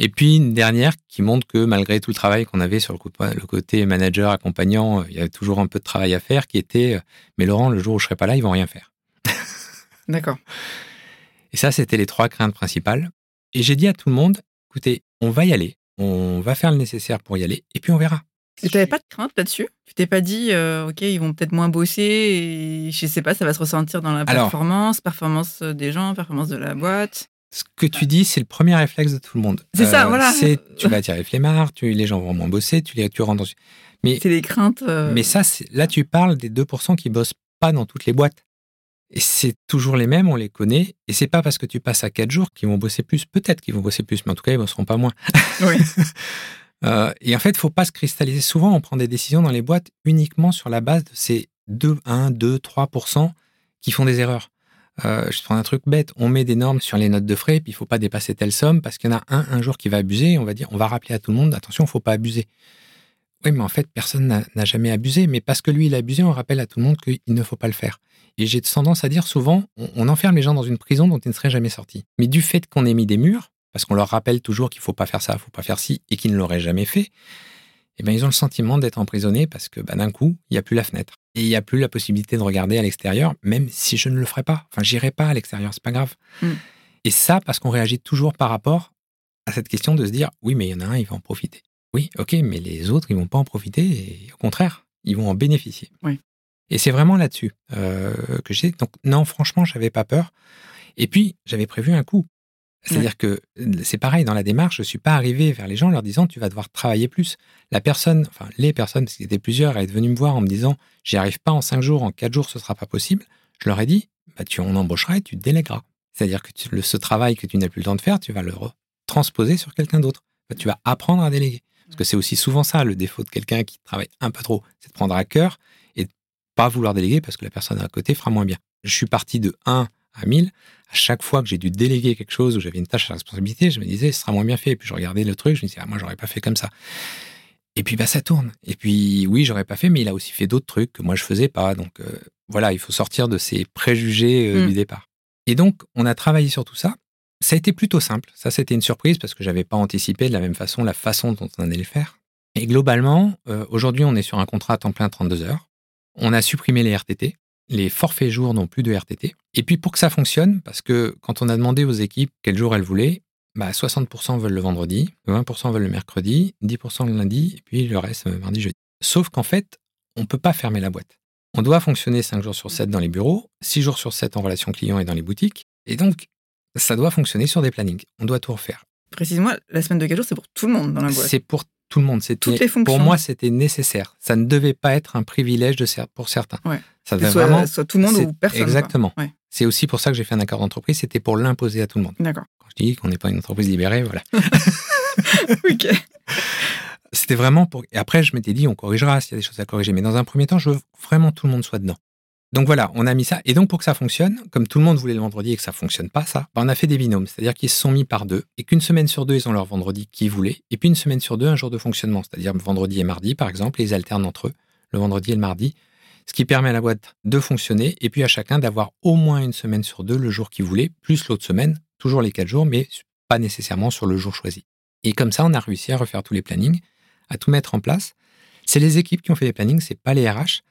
Et puis une dernière qui montre que malgré tout le travail qu'on avait sur le côté manager, accompagnant, il y avait toujours un peu de travail à faire qui était euh, Mais Laurent, le jour où je serai pas là, ils vont rien faire. D'accord. Et ça, c'était les trois craintes principales. Et j'ai dit à tout le monde Écoutez, on va y aller, on va faire le nécessaire pour y aller, et puis on verra. Et tu n'avais pas de crainte là-dessus? Tu t'es pas dit, euh, OK, ils vont peut-être moins bosser et je sais pas, ça va se ressentir dans la performance, performance des gens, performance de la boîte ce que tu dis, c'est le premier réflexe de tout le monde. C'est ça, euh, voilà. C'est tu vas attirer les flemmards, tu, les gens vont moins bosser, tu les tu rentres dans. Mais c'est des craintes. Euh, mais ça, là, tu parles des 2% qui bossent pas dans toutes les boîtes. Et c'est toujours les mêmes, on les connaît. Et c'est pas parce que tu passes à 4 jours qu'ils vont bosser plus. Peut-être qu'ils vont bosser plus, mais en tout cas, ils bosseront pas moins. Oui. Euh, et en fait, il faut pas se cristalliser. Souvent, on prend des décisions dans les boîtes uniquement sur la base de ces 2, 1, 2, 3% qui font des erreurs. Euh, je prends un truc bête, on met des normes sur les notes de frais, puis il faut pas dépasser telle somme parce qu'il y en a un un jour qui va abuser. On va dire, on va rappeler à tout le monde, attention, il faut pas abuser. Oui, mais en fait, personne n'a jamais abusé, mais parce que lui, il a abusé, on rappelle à tout le monde qu'il ne faut pas le faire. Et j'ai tendance à dire souvent, on, enferme les gens dans une prison dont ils ne seraient jamais sortis. Mais du fait qu'on ait mis des murs, parce qu'on leur rappelle toujours qu'il faut pas faire ça, il faut pas faire ci, et qu'ils ne l'auraient jamais fait, eh ben, ils ont le sentiment d'être emprisonnés parce que bah, d'un coup, il n'y a plus la fenêtre. Et il n'y a plus la possibilité de regarder à l'extérieur, même si je ne le ferai pas. Enfin, j'irai pas à l'extérieur, c'est pas grave. Mm. Et ça, parce qu'on réagit toujours par rapport à cette question de se dire, oui, mais il y en a un, il va en profiter. Oui, ok, mais les autres, ils vont pas en profiter, et au contraire, ils vont en bénéficier. Oui. Et c'est vraiment là-dessus euh, que j'ai. Donc, non, franchement, j'avais pas peur. Et puis, j'avais prévu un coup. C'est-à-dire que c'est pareil dans la démarche, je ne suis pas arrivé vers les gens en leur disant tu vas devoir travailler plus. La personne, enfin les personnes, parce qu'il y était plusieurs, est venue me voir en me disant j'y arrive pas en cinq jours, en quatre jours ce sera pas possible. Je leur ai dit bah, tu en embaucheras et tu délègueras. C'est-à-dire que le, ce travail que tu n'as plus le temps de faire, tu vas le transposer sur quelqu'un d'autre. tu vas apprendre à déléguer. Parce que c'est aussi souvent ça le défaut de quelqu'un qui travaille un peu trop, c'est de prendre à cœur et de pas vouloir déléguer parce que la personne à côté fera moins bien. Je suis parti de 1 à 1000, à chaque fois que j'ai dû déléguer quelque chose ou j'avais une tâche à responsabilité, je me disais, ce sera moins bien fait. Et puis je regardais le truc, je me disais, ah, moi, j'aurais pas fait comme ça. Et puis, bah, ça tourne. Et puis, oui, j'aurais pas fait, mais il a aussi fait d'autres trucs que moi, je faisais pas. Donc, euh, voilà, il faut sortir de ces préjugés euh, mm. du départ. Et donc, on a travaillé sur tout ça. Ça a été plutôt simple. Ça, c'était une surprise parce que j'avais pas anticipé de la même façon la façon dont on allait le faire. Et globalement, euh, aujourd'hui, on est sur un contrat à temps plein 32 heures. On a supprimé les RTT les forfaits jours n'ont plus de RTT. Et puis pour que ça fonctionne, parce que quand on a demandé aux équipes quel jour elles voulaient, bah 60% veulent le vendredi, 20% veulent le mercredi, 10% le lundi, et puis le reste euh, mardi, jeudi. Sauf qu'en fait, on ne peut pas fermer la boîte. On doit fonctionner 5 jours sur 7 dans les bureaux, 6 jours sur 7 en relation client et dans les boutiques. Et donc, ça doit fonctionner sur des plannings. On doit tout refaire. Précise-moi, la semaine de 4 jours, c'est pour tout le monde dans la boîte. C'est pour tout le monde. C'était, pour moi, c'était nécessaire. Ça ne devait pas être un privilège de, pour certains. Ça devait soit, vraiment, soit tout le monde ou personne. Exactement. C'est aussi pour ça que j'ai fait un accord d'entreprise. C'était pour l'imposer à tout le monde. D'accord. Quand je dis qu'on n'est pas une entreprise libérée, voilà. ok. C'était vraiment pour. Et après, je m'étais dit, on corrigera s'il y a des choses à corriger. Mais dans un premier temps, je veux vraiment tout le monde soit dedans. Donc voilà, on a mis ça. Et donc pour que ça fonctionne, comme tout le monde voulait le vendredi et que ça fonctionne pas, ça, ben, on a fait des binômes. C'est-à-dire qu'ils se sont mis par deux et qu'une semaine sur deux, ils ont leur vendredi qu'ils voulaient. Et puis une semaine sur deux, un jour de fonctionnement. C'est-à-dire vendredi et mardi, par exemple, ils alternent entre eux, le vendredi et le mardi. Ce qui permet à la boîte de fonctionner et puis à chacun d'avoir au moins une semaine sur deux le jour qu'il voulait, plus l'autre semaine, toujours les quatre jours, mais pas nécessairement sur le jour choisi. Et comme ça, on a réussi à refaire tous les plannings, à tout mettre en place. C'est les équipes qui ont fait les plannings, c'est pas les RH.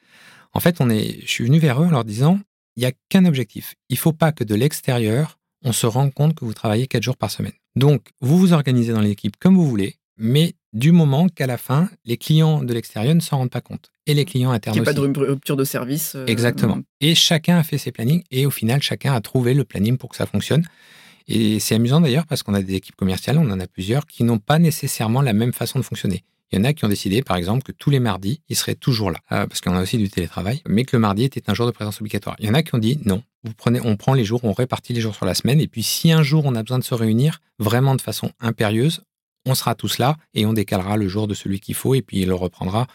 En fait, on est, je suis venu vers eux en leur disant, il n'y a qu'un objectif. Il ne faut pas que de l'extérieur, on se rende compte que vous travaillez quatre jours par semaine. Donc, vous vous organisez dans l'équipe comme vous voulez, mais du moment qu'à la fin, les clients de l'extérieur ne s'en rendent pas compte. Et les clients internes Il n'y a pas de rupture de service. Euh, Exactement. Et chacun a fait ses plannings et au final, chacun a trouvé le planning pour que ça fonctionne. Et c'est amusant d'ailleurs parce qu'on a des équipes commerciales, on en a plusieurs, qui n'ont pas nécessairement la même façon de fonctionner. Il y en a qui ont décidé, par exemple, que tous les mardis, ils seraient toujours là, euh, parce qu'on a aussi du télétravail, mais que le mardi était un jour de présence obligatoire. Il y en a qui ont dit non, on prend les jours, on répartit les jours sur la semaine, et puis si un jour on a besoin de se réunir vraiment de façon impérieuse, on sera tous là et on décalera le jour de celui qu'il faut, et puis il le reprendra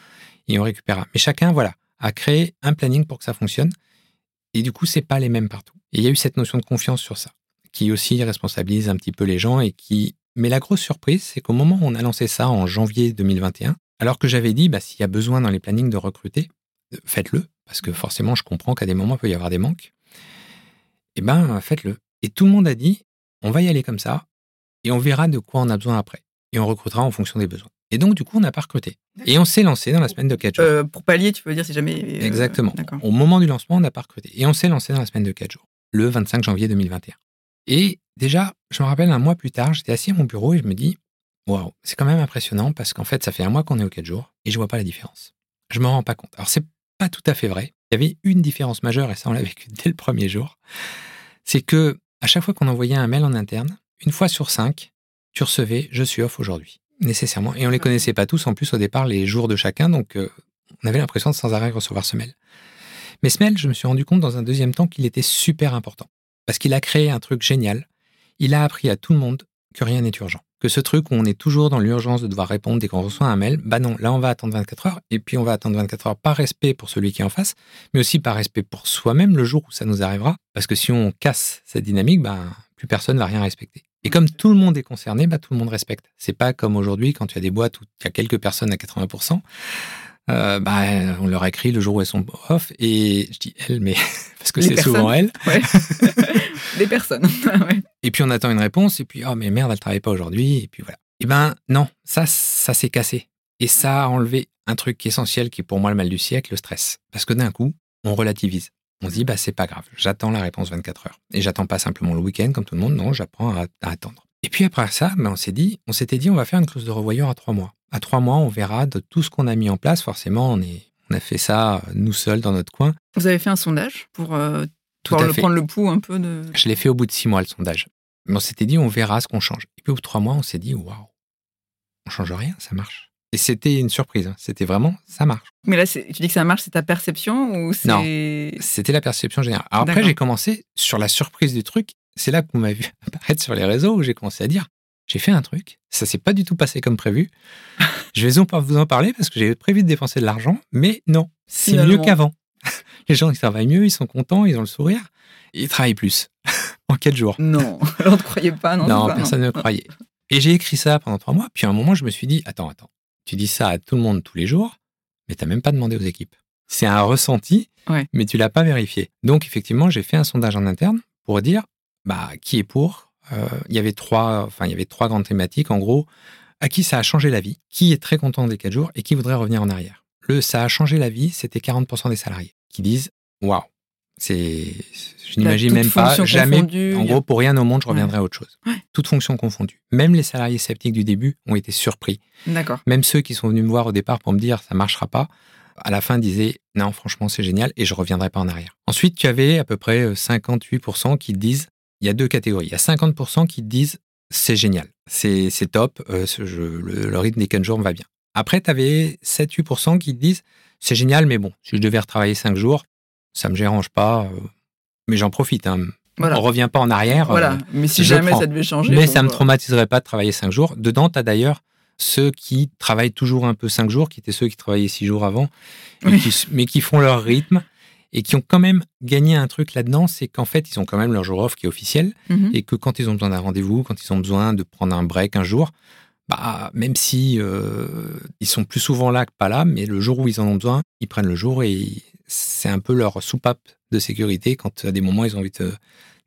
et on récupérera. Mais chacun, voilà, a créé un planning pour que ça fonctionne. Et du coup, c'est pas les mêmes partout. Et il y a eu cette notion de confiance sur ça, qui aussi responsabilise un petit peu les gens et qui. Mais la grosse surprise, c'est qu'au moment où on a lancé ça en janvier 2021, alors que j'avais dit, bah, s'il y a besoin dans les plannings de recruter, euh, faites-le, parce que forcément, je comprends qu'à des moments, il peut y avoir des manques. Eh ben, faites-le. Et tout le monde a dit, on va y aller comme ça, et on verra de quoi on a besoin après. Et on recrutera en fonction des besoins. Et donc, du coup, on n'a pas recruté. Et on s'est lancé dans la semaine de 4 jours. Euh, pour pallier, tu veux dire si jamais. euh, Exactement. Au moment du lancement, on n'a pas recruté. Et on s'est lancé dans la semaine de 4 jours, le 25 janvier 2021. Et déjà, je me rappelle un mois plus tard, j'étais assis à mon bureau et je me dis, waouh, c'est quand même impressionnant parce qu'en fait, ça fait un mois qu'on est aux 4 jours et je vois pas la différence. Je me rends pas compte. Alors, c'est pas tout à fait vrai. Il y avait une différence majeure et ça, on l'a vécu dès le premier jour. C'est que à chaque fois qu'on envoyait un mail en interne, une fois sur cinq, tu recevais je suis off aujourd'hui, nécessairement. Et on les connaissait pas tous en plus au départ, les jours de chacun, donc euh, on avait l'impression de sans arrêt recevoir ce mail. Mais ce mail, je me suis rendu compte dans un deuxième temps qu'il était super important. Parce qu'il a créé un truc génial. Il a appris à tout le monde que rien n'est urgent. Que ce truc où on est toujours dans l'urgence de devoir répondre dès qu'on reçoit un mail, bah non, là on va attendre 24 heures, et puis on va attendre 24 heures par respect pour celui qui est en face, mais aussi par respect pour soi-même le jour où ça nous arrivera. Parce que si on casse cette dynamique, bah, plus personne va rien respecter. Et comme tout le monde est concerné, bah, tout le monde respecte. C'est pas comme aujourd'hui quand tu as des boîtes où il y a quelques personnes à 80%, euh, bah, on leur écrit le jour où elles sont off, et je dis elles, mais parce que c'est souvent elles. Ouais. Des personnes. ouais. Et puis on attend une réponse, et puis oh mais merde, elle travaille pas aujourd'hui, et puis voilà. Et ben non, ça, ça s'est cassé. Et ça a enlevé un truc essentiel, qui est pour moi le mal du siècle, le stress. Parce que d'un coup, on relativise. On se dit, bah c'est pas grave, j'attends la réponse 24 heures. Et j'attends pas simplement le week-end comme tout le monde, non, j'apprends à, à attendre. Et puis après ça, ben, on s'est dit, on s'était dit, on va faire une clause de revoyure à trois mois. À trois mois, on verra de tout ce qu'on a mis en place. Forcément, on est, on a fait ça euh, nous seuls dans notre coin. Vous avez fait un sondage pour euh, Tout pouvoir à le fait. prendre le pouls un peu de. Je l'ai fait au bout de six mois, le sondage. Mais on s'était dit, on verra ce qu'on change. Et puis au bout de trois mois, on s'est dit, waouh, on change rien, ça marche. Et c'était une surprise. hein. C'était vraiment, ça marche. Mais là, tu dis que ça marche, c'est ta perception ou c'est. C'était la perception générale. Alors après, j'ai commencé sur la surprise du truc. C'est là vous m'avez vu apparaître sur les réseaux où j'ai commencé à dire, j'ai fait un truc, ça s'est pas du tout passé comme prévu. Je vais vous en parler parce que j'ai prévu de dépenser de l'argent, mais non, c'est mieux qu'avant. Les gens, ils travaillent mieux, ils sont contents, ils ont le sourire, ils travaillent plus en quatre jours. Non, on ne croyait pas, non Non, personne ne le croyait. Et j'ai écrit ça pendant trois mois. Puis à un moment, je me suis dit, attends, attends, tu dis ça à tout le monde tous les jours, mais t'as même pas demandé aux équipes. C'est un ressenti, Ouais. mais tu l'as pas vérifié. Donc effectivement, j'ai fait un sondage en interne pour dire, bah, qui est pour? Euh, Il y avait trois, enfin, il y avait trois grandes thématiques. En gros, à qui ça a changé la vie, qui est très content des quatre jours et qui voudrait revenir en arrière? Le ça a changé la vie, c'était 40% des salariés qui disent, waouh, c'est, je n'imagine même pas, jamais, en gros, pour rien au monde, je reviendrai à autre chose. Ouais. Toutes fonctions confondues. Même les salariés sceptiques du début ont été surpris. D'accord. Même ceux qui sont venus me voir au départ pour me dire ça marchera pas, à la fin disaient non, franchement, c'est génial et je reviendrai pas en arrière. Ensuite, tu avais à peu près euh, 58% qui te disent il y a deux catégories. Il y a 50% qui te disent c'est génial, c'est top, euh, ce- le, le rythme des 15 jours me va bien. Après, tu avais 7-8% qui te disent c'est génial, mais bon, si je devais retravailler 5 jours, ça me dérange pas, euh, mais j'en profite. Hein. Voilà. On revient pas en arrière. Voilà. euh, Mais si jamais prends. ça devait changer. mais ça me bah, traumatiserait pas de travailler 5 jours. Dedans, tu as d'ailleurs ceux qui travaillent toujours un peu 5 jours, qui étaient ceux qui travaillaient 6 jours avant, Oui. qui mais qui font leur rythme et qui ont quand même gagné un truc là-dedans, c'est qu'en fait, ils ont quand même leur jour off qui est officiel mhm. et que quand ils ont besoin d'un rendez-vous, quand ils ont besoin de prendre un break un jour, bah, même si euh, ils sont plus souvent là que pas là, mais le jour où ils en ont besoin, ils prennent le jour et c'est un peu leur soupape de sécurité quand à des moments ils ont envie de,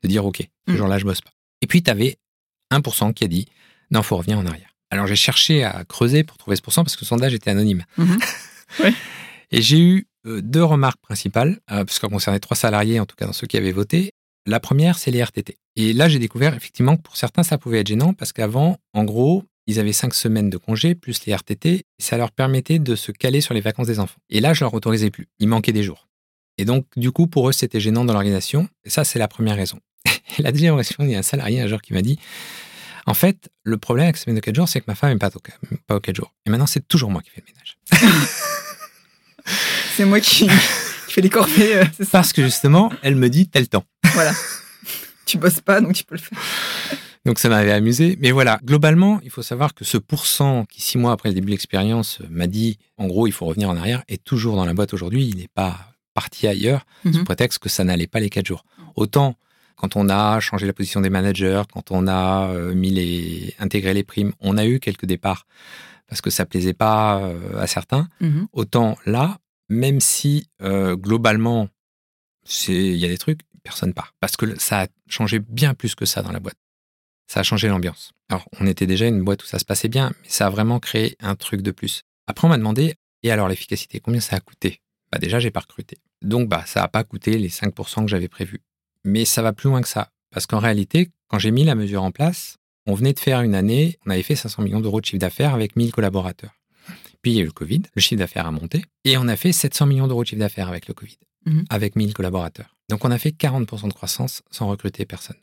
de dire OK, ce Mm. jour-là je bosse pas. Et puis tu avais 1% qui a dit non, faut revenir en arrière. Alors j'ai cherché à creuser pour trouver ce pourcent parce que le sondage était anonyme. Mhm. Ouais. Et j'ai eu deux remarques principales, euh, parce qu'on concernait trois salariés, en tout cas dans ceux qui avaient voté. La première, c'est les RTT. Et là, j'ai découvert effectivement que pour certains, ça pouvait être gênant parce qu'avant, en gros, ils avaient cinq semaines de congé plus les RTT. Et ça leur permettait de se caler sur les vacances des enfants. Et là, je leur autorisais plus. Il manquait des jours. Et donc, du coup, pour eux, c'était gênant dans l'organisation. Et ça, c'est la première raison. La deuxième raison, il y a un salarié un jour qui m'a dit En fait, le problème avec cette semaine de 4 jours, c'est que ma femme n'est pas, au- pas aux 4 jours. Et maintenant, c'est toujours moi qui fais le ménage. C'est moi qui, qui fais les corvées, euh. Parce que justement, elle me dit tel temps. Voilà. tu bosses pas, donc tu peux le faire. Donc ça m'avait amusé. Mais voilà, globalement, il faut savoir que ce pourcent qui, six mois après le début de l'expérience, euh, m'a dit, en gros, il faut revenir en arrière, est toujours dans la boîte aujourd'hui. Il n'est pas partis ailleurs sous Mhm. prétexte que ça n'allait pas les quatre jours. Autant quand on a changé la position des managers, quand on a euh, mis les, intégré les primes, on a eu quelques départs parce que ça plaisait pas à certains. Mhm. Autant là, même si globalement, il y a des trucs, personne part. Parce que ça a changé bien plus que ça dans la boîte. Ça a changé l'ambiance. Alors, on était déjà une boîte où ça se passait bien, mais ça a vraiment créé un truc de plus. Après, on m'a demandé, et alors l'efficacité, combien ça a coûté? Bah déjà, j'ai pas recruté. Donc, bah, ça a pas coûté les 5% que j'avais prévus. Mais ça va plus loin que ça. Parce qu'en réalité, quand j'ai mis la mesure en place, on venait de faire une année, on avait fait 500 millions d'euros de chiffre d'affaires avec 1000 collaborateurs. Puis il y a eu le Covid, le chiffre d'affaires a monté, et on a fait 700 millions d'euros de chiffre d'affaires avec le Covid, Mhm. avec 1000 collaborateurs. Donc on a fait 40% de croissance sans recruter personne.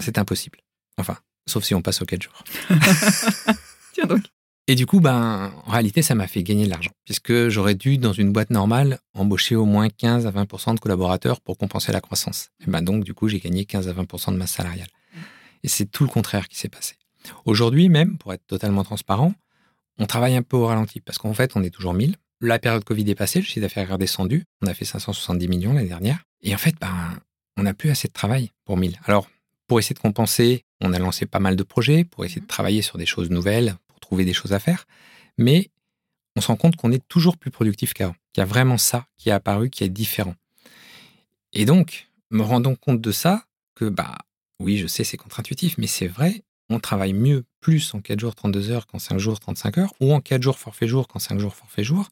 C'est impossible. Enfin, sauf si on passe aux 4 jours. Tiens donc. Et du coup, ben, en réalité, ça m'a fait gagner de l'argent, puisque j'aurais dû, dans une boîte normale, embaucher au moins 15 à 20% de collaborateurs pour compenser la croissance. Et ben donc, du coup, j'ai gagné 15 à 20 de masse salariale. Et c'est tout le contraire qui s'est passé. Aujourd'hui, même, pour être totalement transparent, on travaille un peu au ralenti, parce qu'en fait, on est toujours 1000. La période Covid est passée, le chiffre d'affaires est redescendu. On a fait 570 millions l'année dernière. Et en fait, ben, on n'a plus assez de travail pour 1000. Alors, pour essayer de compenser, on a lancé pas mal de projets pour essayer de travailler sur des choses nouvelles, pour trouver des choses à faire. Mais on se rend compte qu'on est toujours plus productif qu'avant. Qu'il y a vraiment ça qui est apparu, qui est différent. Et donc, me rendant compte de ça, que bah oui, je sais, c'est contre-intuitif, mais c'est vrai, on travaille mieux plus en 4 jours 32 heures qu'en 5 jours 35 heures, ou en 4 jours forfait jour qu'en 5 jours forfait jour.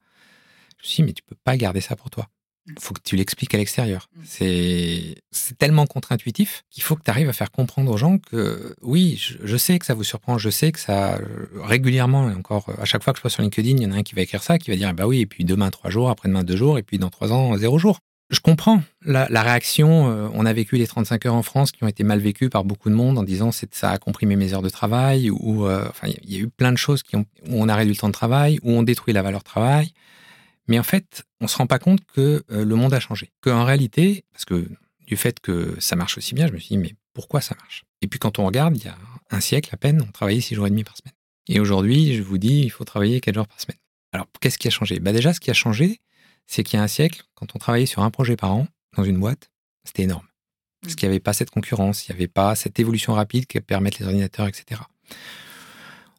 Je me suis dit, mais tu peux pas garder ça pour toi. Il faut que tu l'expliques à l'extérieur. Mm. C'est c'est tellement contre-intuitif qu'il faut que tu arrives à faire comprendre aux gens que oui, je, je sais que ça vous surprend, je sais que ça euh, régulièrement, et encore euh, à chaque fois que je passe sur LinkedIn, il y en a un qui va écrire ça, qui va dire bah oui, et puis demain trois jours, après-demain deux jours, et puis dans trois ans zéro jour. Je comprends la, réaction. euh, on a vécu les 35 heures en France qui ont été mal vécues par beaucoup de monde en disant c'est ça a comprimé mes heures de travail ou euh, enfin il y a eu plein de choses qui ont, où on a réduit le temps de travail, où on détruit la valeur travail. Mais en fait, on se rend pas compte que euh, le monde a changé. Qu'en réalité, parce que du fait que ça marche aussi bien, je me suis dit, mais pourquoi ça marche? Et puis quand on regarde, il y a un siècle à peine, on travaillait six jours et demi par semaine. Et aujourd'hui, je vous dis, il faut travailler quatre jours par semaine. Alors, qu'est-ce qui a changé? Bah Déjà, ce qui a changé, c'est qu'il y a un siècle, quand on travaillait sur un projet par an, dans une boîte, c'était énorme. Parce qu'il n'y avait pas cette concurrence, il n'y avait pas cette évolution rapide que permettent les ordinateurs, etc.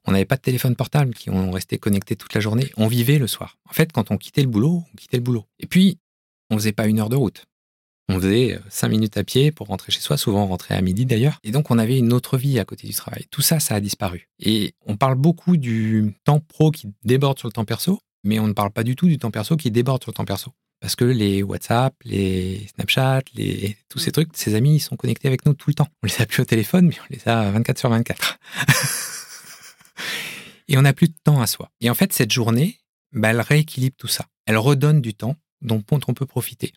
On n'avait pas de téléphone portable qui ont resté connectés toute la journée. On vivait le soir. En fait, quand on quittait le boulot, on quittait le boulot. Et puis, on faisait pas une heure de route. On faisait euh, cinq minutes à pied pour rentrer chez soi, souvent on rentrait à midi d'ailleurs. Et donc, on avait une autre vie à côté du travail. Tout ça, ça a disparu. Et on parle beaucoup du temps pro qui déborde sur le temps perso, mais on ne parle pas du tout du temps perso qui déborde sur le temps perso. Parce que les WhatsApp, les Snapchat, les... tous ces trucs, ces amis, ils sont connectés avec nous tout le temps. On les a plus au téléphone, mais on les a 24 sur 24. Et on n'a plus de temps à soi. Et en fait, cette journée, bah, elle rééquilibre tout ça. Elle redonne du temps dont on peut profiter.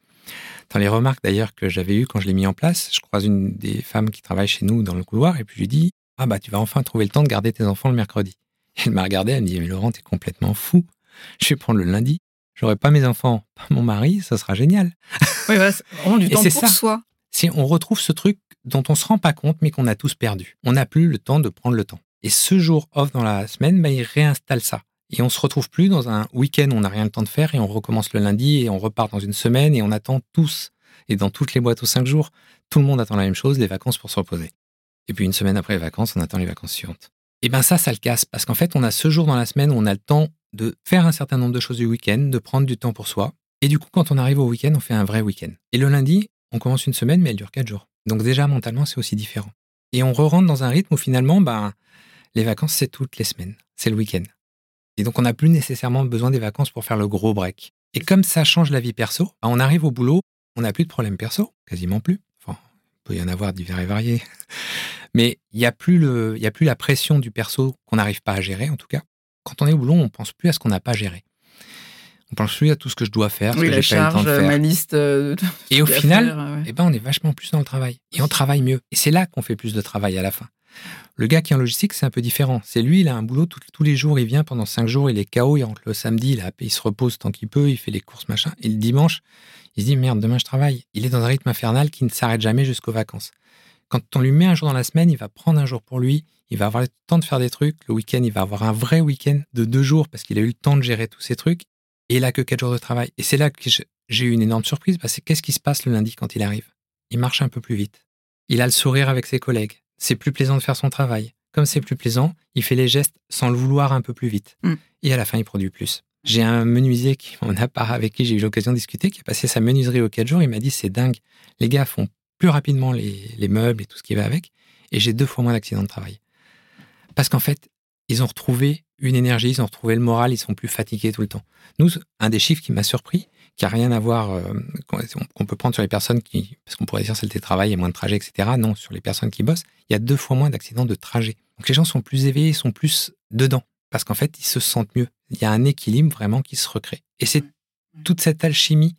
Dans les remarques d'ailleurs que j'avais eues quand je l'ai mis en place, je croise une des femmes qui travaille chez nous dans le couloir et puis je lui dis Ah bah tu vas enfin trouver le temps de garder tes enfants le mercredi. Et elle m'a regardé, elle me dit Mais Laurent, t'es complètement fou. Je vais prendre le lundi. J'aurai pas mes enfants, pas mon mari, ça sera génial. Oui, c'est vraiment du temps c'est pour ça. soi. Si on retrouve ce truc dont on se rend pas compte mais qu'on a tous perdu. On n'a plus le temps de prendre le temps. Et ce jour off dans la semaine, bah, il réinstalle ça. Et on se retrouve plus dans un week-end où on n'a rien le temps de faire et on recommence le lundi et on repart dans une semaine et on attend tous. Et dans toutes les boîtes aux cinq jours, tout le monde attend la même chose, les vacances pour se reposer. Et puis une semaine après les vacances, on attend les vacances suivantes. Et ben ça, ça le casse parce qu'en fait, on a ce jour dans la semaine où on a le temps de faire un certain nombre de choses du week-end, de prendre du temps pour soi. Et du coup, quand on arrive au week-end, on fait un vrai week-end. Et le lundi, on commence une semaine, mais elle dure quatre jours. Donc déjà, mentalement, c'est aussi différent. Et on re-rentre dans un rythme où finalement, ben, les vacances, c'est toutes les semaines. C'est le week-end. Et donc, on n'a plus nécessairement besoin des vacances pour faire le gros break. Et comme ça change la vie perso, ben, on arrive au boulot, on n'a plus de problèmes perso, quasiment plus. Enfin, il peut y en avoir divers et variés. Mais il n'y a, y a plus la pression du perso qu'on n'arrive pas à gérer, en tout cas. Quand on est au boulot, on pense plus à ce qu'on n'a pas géré. On pense plus à tout ce que je dois faire, ce que la j'ai pas eu le temps de faire. ma liste. euh, de- Et au final, faire, ouais. eh ben, on est vachement plus dans le travail. Et on travaille mieux. Et c'est là qu'on fait plus de travail à la fin. Le gars qui est en logistique, c'est un peu différent. C'est lui, il a un boulot tout- tous les jours, il vient pendant cinq jours, il est KO, il rentre le samedi, il, a- il se repose tant qu'il peut, il fait les courses, machin. Et le dimanche, il se dit merde, demain je travaille. Il est dans un rythme infernal qui ne s'arrête jamais jusqu'aux vacances. Quand on lui met un jour dans la semaine, il va prendre un jour pour lui, il va avoir le temps de faire des trucs. Le week-end, il va avoir un vrai week-end de deux jours parce qu'il a eu le temps de gérer tous ces trucs. Et il a que quatre jours de travail. Et c'est là que j'ai eu une énorme surprise. Bah, c'est qu'est-ce qui se passe le lundi quand il arrive? Il marche un peu plus vite. Il a le sourire avec ses collègues. C'est plus plaisant de faire son travail. Comme c'est plus plaisant, il fait les gestes sans le vouloir un peu plus vite. Mm. Et à la fin, il produit plus. J'ai un menuisier qui m'en a avec qui j'ai eu l'occasion de discuter, qui a passé sa menuiserie aux 4 jours. Il m'a dit c'est dingue. Les gars font plus rapidement les, les meubles et tout ce qui va avec. Et j'ai deux fois moins d'accidents de travail. Parce qu'en fait, ils ont retrouvé une énergie, ils ont retrouvé le moral, ils sont plus fatigués tout le temps. Nous, un des chiffres qui m'a surpris, qui a rien à voir, euh, qu'on peut prendre sur les personnes qui, parce qu'on pourrait dire c'est le télétravail, il y a moins de trajets, etc. Non, sur les personnes qui bossent, il y a deux fois moins d'accidents de trajet. Donc les gens sont plus éveillés, ils sont plus dedans, parce qu'en fait, ils se sentent mieux. Il y a un équilibre vraiment qui se recrée. Et c'est toute cette alchimie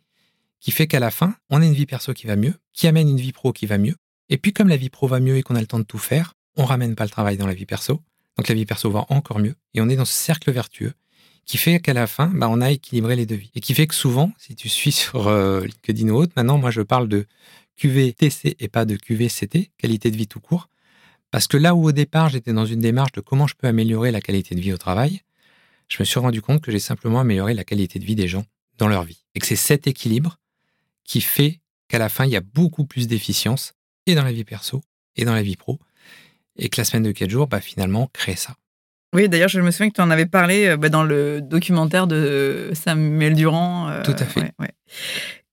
qui fait qu'à la fin, on a une vie perso qui va mieux, qui amène une vie pro qui va mieux. Et puis comme la vie pro va mieux et qu'on a le temps de tout faire, on ramène pas le travail dans la vie perso. Donc la vie perso va encore mieux. Et on est dans ce cercle vertueux qui fait qu'à la fin, bah, on a équilibré les deux vies. Et qui fait que souvent, si tu suis sur euh, LinkedIn ou autre, maintenant, moi, je parle de QVTC et pas de QVCT, qualité de vie tout court. Parce que là où au départ, j'étais dans une démarche de comment je peux améliorer la qualité de vie au travail, je me suis rendu compte que j'ai simplement amélioré la qualité de vie des gens dans leur vie. Et que c'est cet équilibre qui fait qu'à la fin, il y a beaucoup plus d'efficience et dans la vie perso et dans la vie pro. Et que la semaine de 4 jours, bah, finalement, crée ça. Oui, d'ailleurs, je me souviens que tu en avais parlé euh, bah, dans le documentaire de Samuel Durand. euh, Tout à fait. ouais, ouais.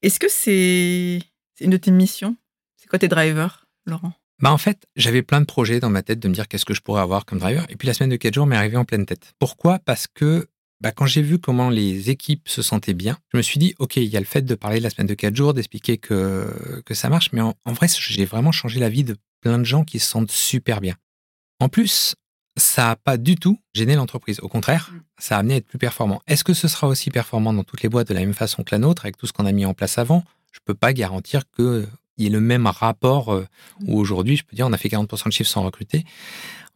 Est-ce que c'est c'est une de tes missions? C'est quoi tes drivers, Laurent? Bah en fait, j'avais plein de projets dans ma tête de me dire qu'est-ce que je pourrais avoir comme driver. Et puis la semaine de 4 jours m'est arrivée en pleine tête. Pourquoi? Parce que bah, quand j'ai vu comment les équipes se sentaient bien, je me suis dit, OK, il y a le fait de parler de la semaine de 4 jours, d'expliquer que, que ça marche, mais en, en vrai, j'ai vraiment changé la vie de plein de gens qui se sentent super bien. En plus, ça n'a pas du tout gêné l'entreprise. Au contraire, Mm. ça a amené à être plus performant. Est-ce que ce sera aussi performant dans toutes les boîtes de la même façon que la nôtre, avec tout ce qu'on a mis en place avant? Je ne peux pas garantir qu'il y ait le même rapport euh, où aujourd'hui, je peux dire, on a fait 40% de chiffre sans recruter.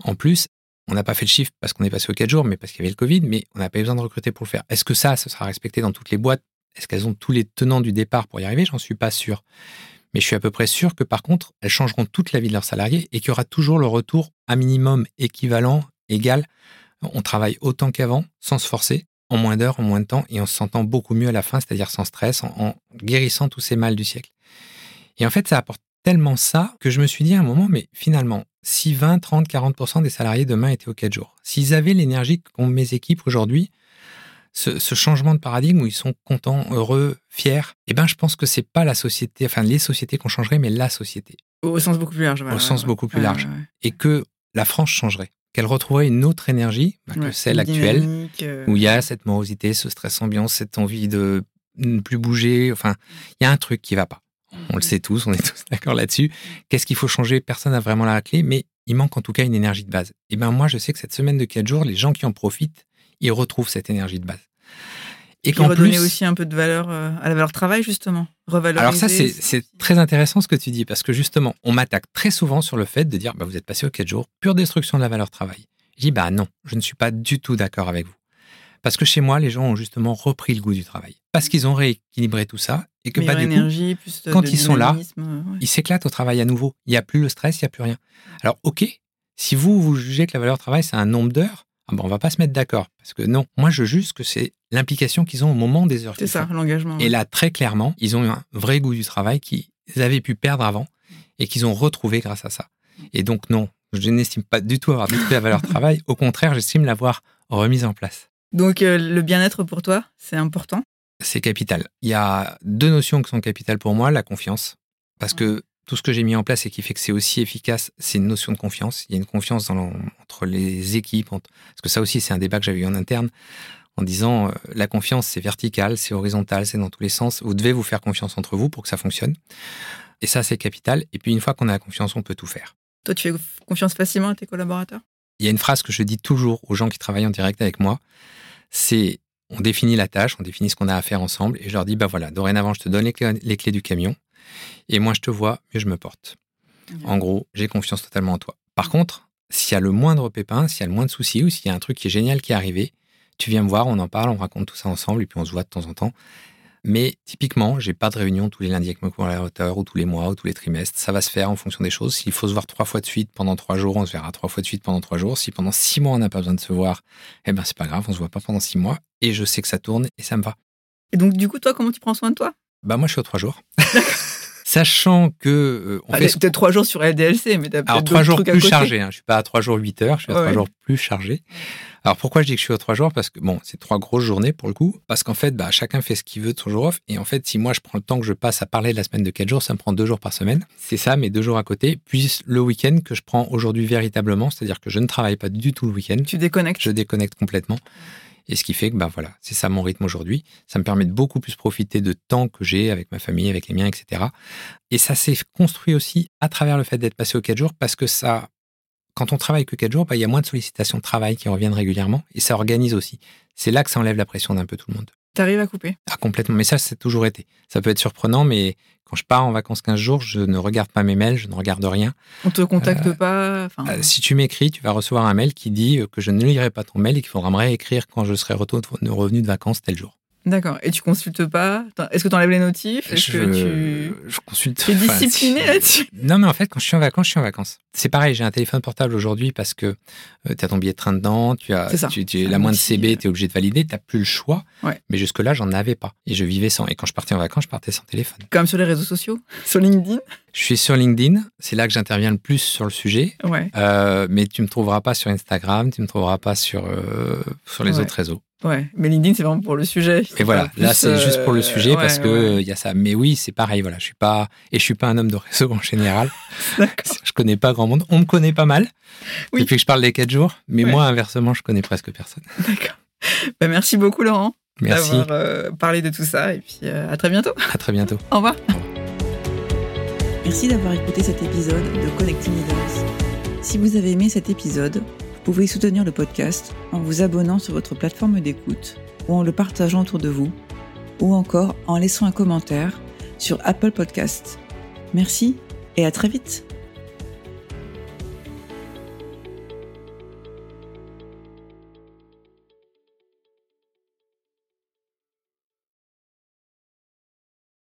En plus, on n'a pas fait le chiffre parce qu'on est passé aux 4 jours, mais parce qu'il y avait le Covid, mais on n'a pas eu besoin de recruter pour le faire. Est-ce que ça, ce sera respecté dans toutes les boîtes? Est-ce qu'elles ont tous les tenants du départ pour y arriver? J'en suis pas sûr. Mais je suis à peu près sûr que par contre, elles changeront toute la vie de leurs salariés et qu'il y aura toujours le retour à minimum équivalent, égal. On travaille autant qu'avant, sans se forcer, en moins d'heures, en moins de temps, et en se sentant beaucoup mieux à la fin, c'est-à-dire sans stress, en, guérissant tous ces mal du siècle. Et en fait, ça apporte tellement ça que je me suis dit à un moment, mais finalement, si 20, 30, 40% des salariés demain étaient aux 4 jours, s'ils avaient l'énergie qu'ont mes équipes aujourd'hui, ce, ce changement de paradigme où ils sont contents, heureux, fiers, eh ben, je pense que c'est pas la société, enfin les sociétés qu'on changerait, mais la société. Au sens beaucoup plus large. Au sens beaucoup plus large. Et que la France changerait, qu'elle retrouverait une autre énergie bah, que celle actuelle, euh, où il y a cette morosité, ce stress ambiant, cette envie de ne plus bouger. Enfin, il y a un truc qui va pas. On le sait tous, on est tous d'accord là-dessus. Qu'est-ce qu'il faut changer? Personne n'a vraiment la clé, mais il manque en tout cas une énergie de base. Et ben moi, je sais que cette semaine de 4 jours, les gens qui en profitent, ils retrouvent cette énergie de base. Et qu'en plus aussi un peu de valeur euh, à la valeur travail justement, revaloriser. Alors ça c'est très intéressant ce que tu dis parce que justement on m'attaque très souvent sur le fait de dire bah vous êtes passé aux 4 jours, pure destruction de la valeur travail. Je dis bah non, je ne suis pas du tout d'accord avec vous. Parce que chez moi, les gens ont justement repris le goût du travail. Parce qu'ils ont rééquilibré tout ça et que bah, du énergie, coup, plus de, quand de ils sont là, ouais. ils s'éclatent au travail à nouveau. Il n'y a plus le stress, il n'y a plus rien. Alors ok, si vous, vous jugez que la valeur travail, c'est un nombre d'heures, ah ben, on va pas se mettre d'accord. Parce que non, moi je juge que c'est l'implication qu'ils ont au moment des heures. C'est ça, l'engagement. Et là, très clairement, ils ont eu un vrai goût du travail qu'ils avaient pu perdre avant et qu'ils ont retrouvé grâce à ça. Et donc non, je n'estime pas du tout avoir détruit la valeur travail. Au contraire, j'estime l'avoir remise en place. Donc euh, le bien-être pour toi, c'est important? C'est capital. Il y a deux notions qui sont capitales pour moi. La confiance. Parce que tout ce que j'ai mis en place et qui fait que c'est aussi efficace, c'est une notion de confiance. Il y a une confiance dans entre les équipes. entre- Parce que ça aussi, c'est un débat que j'avais eu en interne en disant euh, la confiance, c'est vertical, c'est horizontal, c'est dans tous les sens. Vous devez vous faire confiance entre vous pour que ça fonctionne. Et ça, c'est capital. Et puis, une fois qu'on a la confiance, on peut tout faire. Toi, tu fais confiance facilement à tes collaborateurs? Il y a une phrase que je dis toujours aux gens qui travaillent en direct avec moi. C'est on définit la tâche, on définit ce qu'on a à faire ensemble, et je leur dis bah voilà, dorénavant, je te donne les clés, les clés du camion, et moi je te vois, mieux je me porte. En gros, j'ai confiance totalement en toi. Par contre, s'il y a le moindre pépin, s'il y a le moindre souci, ou s'il y a un truc qui est génial qui est arrivé, tu viens me voir, on en parle, on raconte tout ça ensemble, et puis on se voit de temps en temps. Mais typiquement, j'ai pas de réunion tous les lundis avec mon collaborateur, ou tous les mois, ou tous les trimestres. Ça va se faire en fonction des choses. S'il faut se voir trois fois de suite pendant trois jours, on se verra trois fois de suite pendant trois jours. Si pendant six mois on n'a pas besoin de se voir, eh ben c'est pas grave, on se voit pas pendant six mois. Et je sais que ça tourne et ça me va. Et donc, du coup, toi, comment tu prends soin de toi? Bah moi je suis aux trois jours. Sachant que euh, on ah, fait peut-être trois jours sur LDLC, mais t'as alors trois jours plus chargés. Hein. Je suis pas à trois jours 8 heures, je suis à trois jours plus chargé. Alors pourquoi je dis que je suis aux trois jours? Parce que bon, c'est trois grosses journées pour le coup. Parce qu'en fait, bah, chacun fait ce qu'il veut de son jour off. Et en fait, si moi je prends le temps que je passe à parler de la semaine de quatre jours, ça me prend deux jours par semaine. C'est ça, mes deux jours à côté. Puis le week-end que je prends aujourd'hui véritablement, c'est-à-dire que je ne travaille pas du tout le week-end. Tu déconnectes Je déconnecte complètement. Et ce qui fait que, ben voilà, c'est ça mon rythme aujourd'hui. Ça me permet de beaucoup plus profiter de temps que j'ai avec ma famille, avec les miens, etc. Et ça s'est construit aussi à travers le fait d'être passé aux 4 jours parce que ça, quand on travaille que 4 jours, ben, il y a moins de sollicitations de travail qui reviennent régulièrement et ça organise aussi. C'est là que ça enlève la pression d'un peu tout le monde. T'arrives à couper Ah, complètement. Mais ça, c'est toujours été. Ça peut être surprenant, mais quand je pars en vacances 15 jours, je ne regarde pas mes mails, je ne regarde rien. On te contacte euh, pas euh, Si tu m'écris, tu vas recevoir un mail qui dit que je ne lirai pas ton mail et qu'il faudra me réécrire quand je serai revenu de vacances tel jour. D'accord. Et tu consultes pas Est-ce que tu enlèves les notifs? Est-ce je, que tu... je consulte. Tu es discipliné là-dessus? Non, mais en fait, quand je suis en vacances, je suis en vacances. C'est pareil, j'ai un téléphone portable aujourd'hui parce que euh, tu as ton billet de train dedans, tu as, tu, tu, la moindre CB, tu es obligé de valider, tu n'as plus le choix. Mais jusque-là, j'en avais pas. Et je vivais sans. Et quand je partais en vacances, je partais sans téléphone. Comme sur les réseaux sociaux? Sur LinkedIn? Je suis sur LinkedIn. C'est là que j'interviens le plus sur le sujet. Ouais. Euh, mais tu me trouveras pas sur Instagram, tu me trouveras pas sur, euh, sur les autres réseaux. Ouais, mais LinkedIn, c'est vraiment pour le sujet. Et voilà, là, c'est juste pour le sujet parce que il y a ça. Mais oui, c'est pareil. Voilà, je suis pas et je suis pas un homme de réseau en général. je connais pas grand monde. On me connaît pas mal oui. depuis que je parle des quatre jours. Mais moi, inversement, je connais presque personne. D'accord. Ben, merci beaucoup, Laurent. Merci. D'avoir euh, parlé de tout ça. Et puis, euh, à très bientôt. À très bientôt. Au revoir. Merci d'avoir écouté cet épisode de Connecting Leaders. Si vous avez aimé cet épisode, vous pouvez soutenir le podcast en vous abonnant sur votre plateforme d'écoute ou en le partageant autour de vous ou encore en laissant un commentaire sur Apple Podcast. Merci et à très vite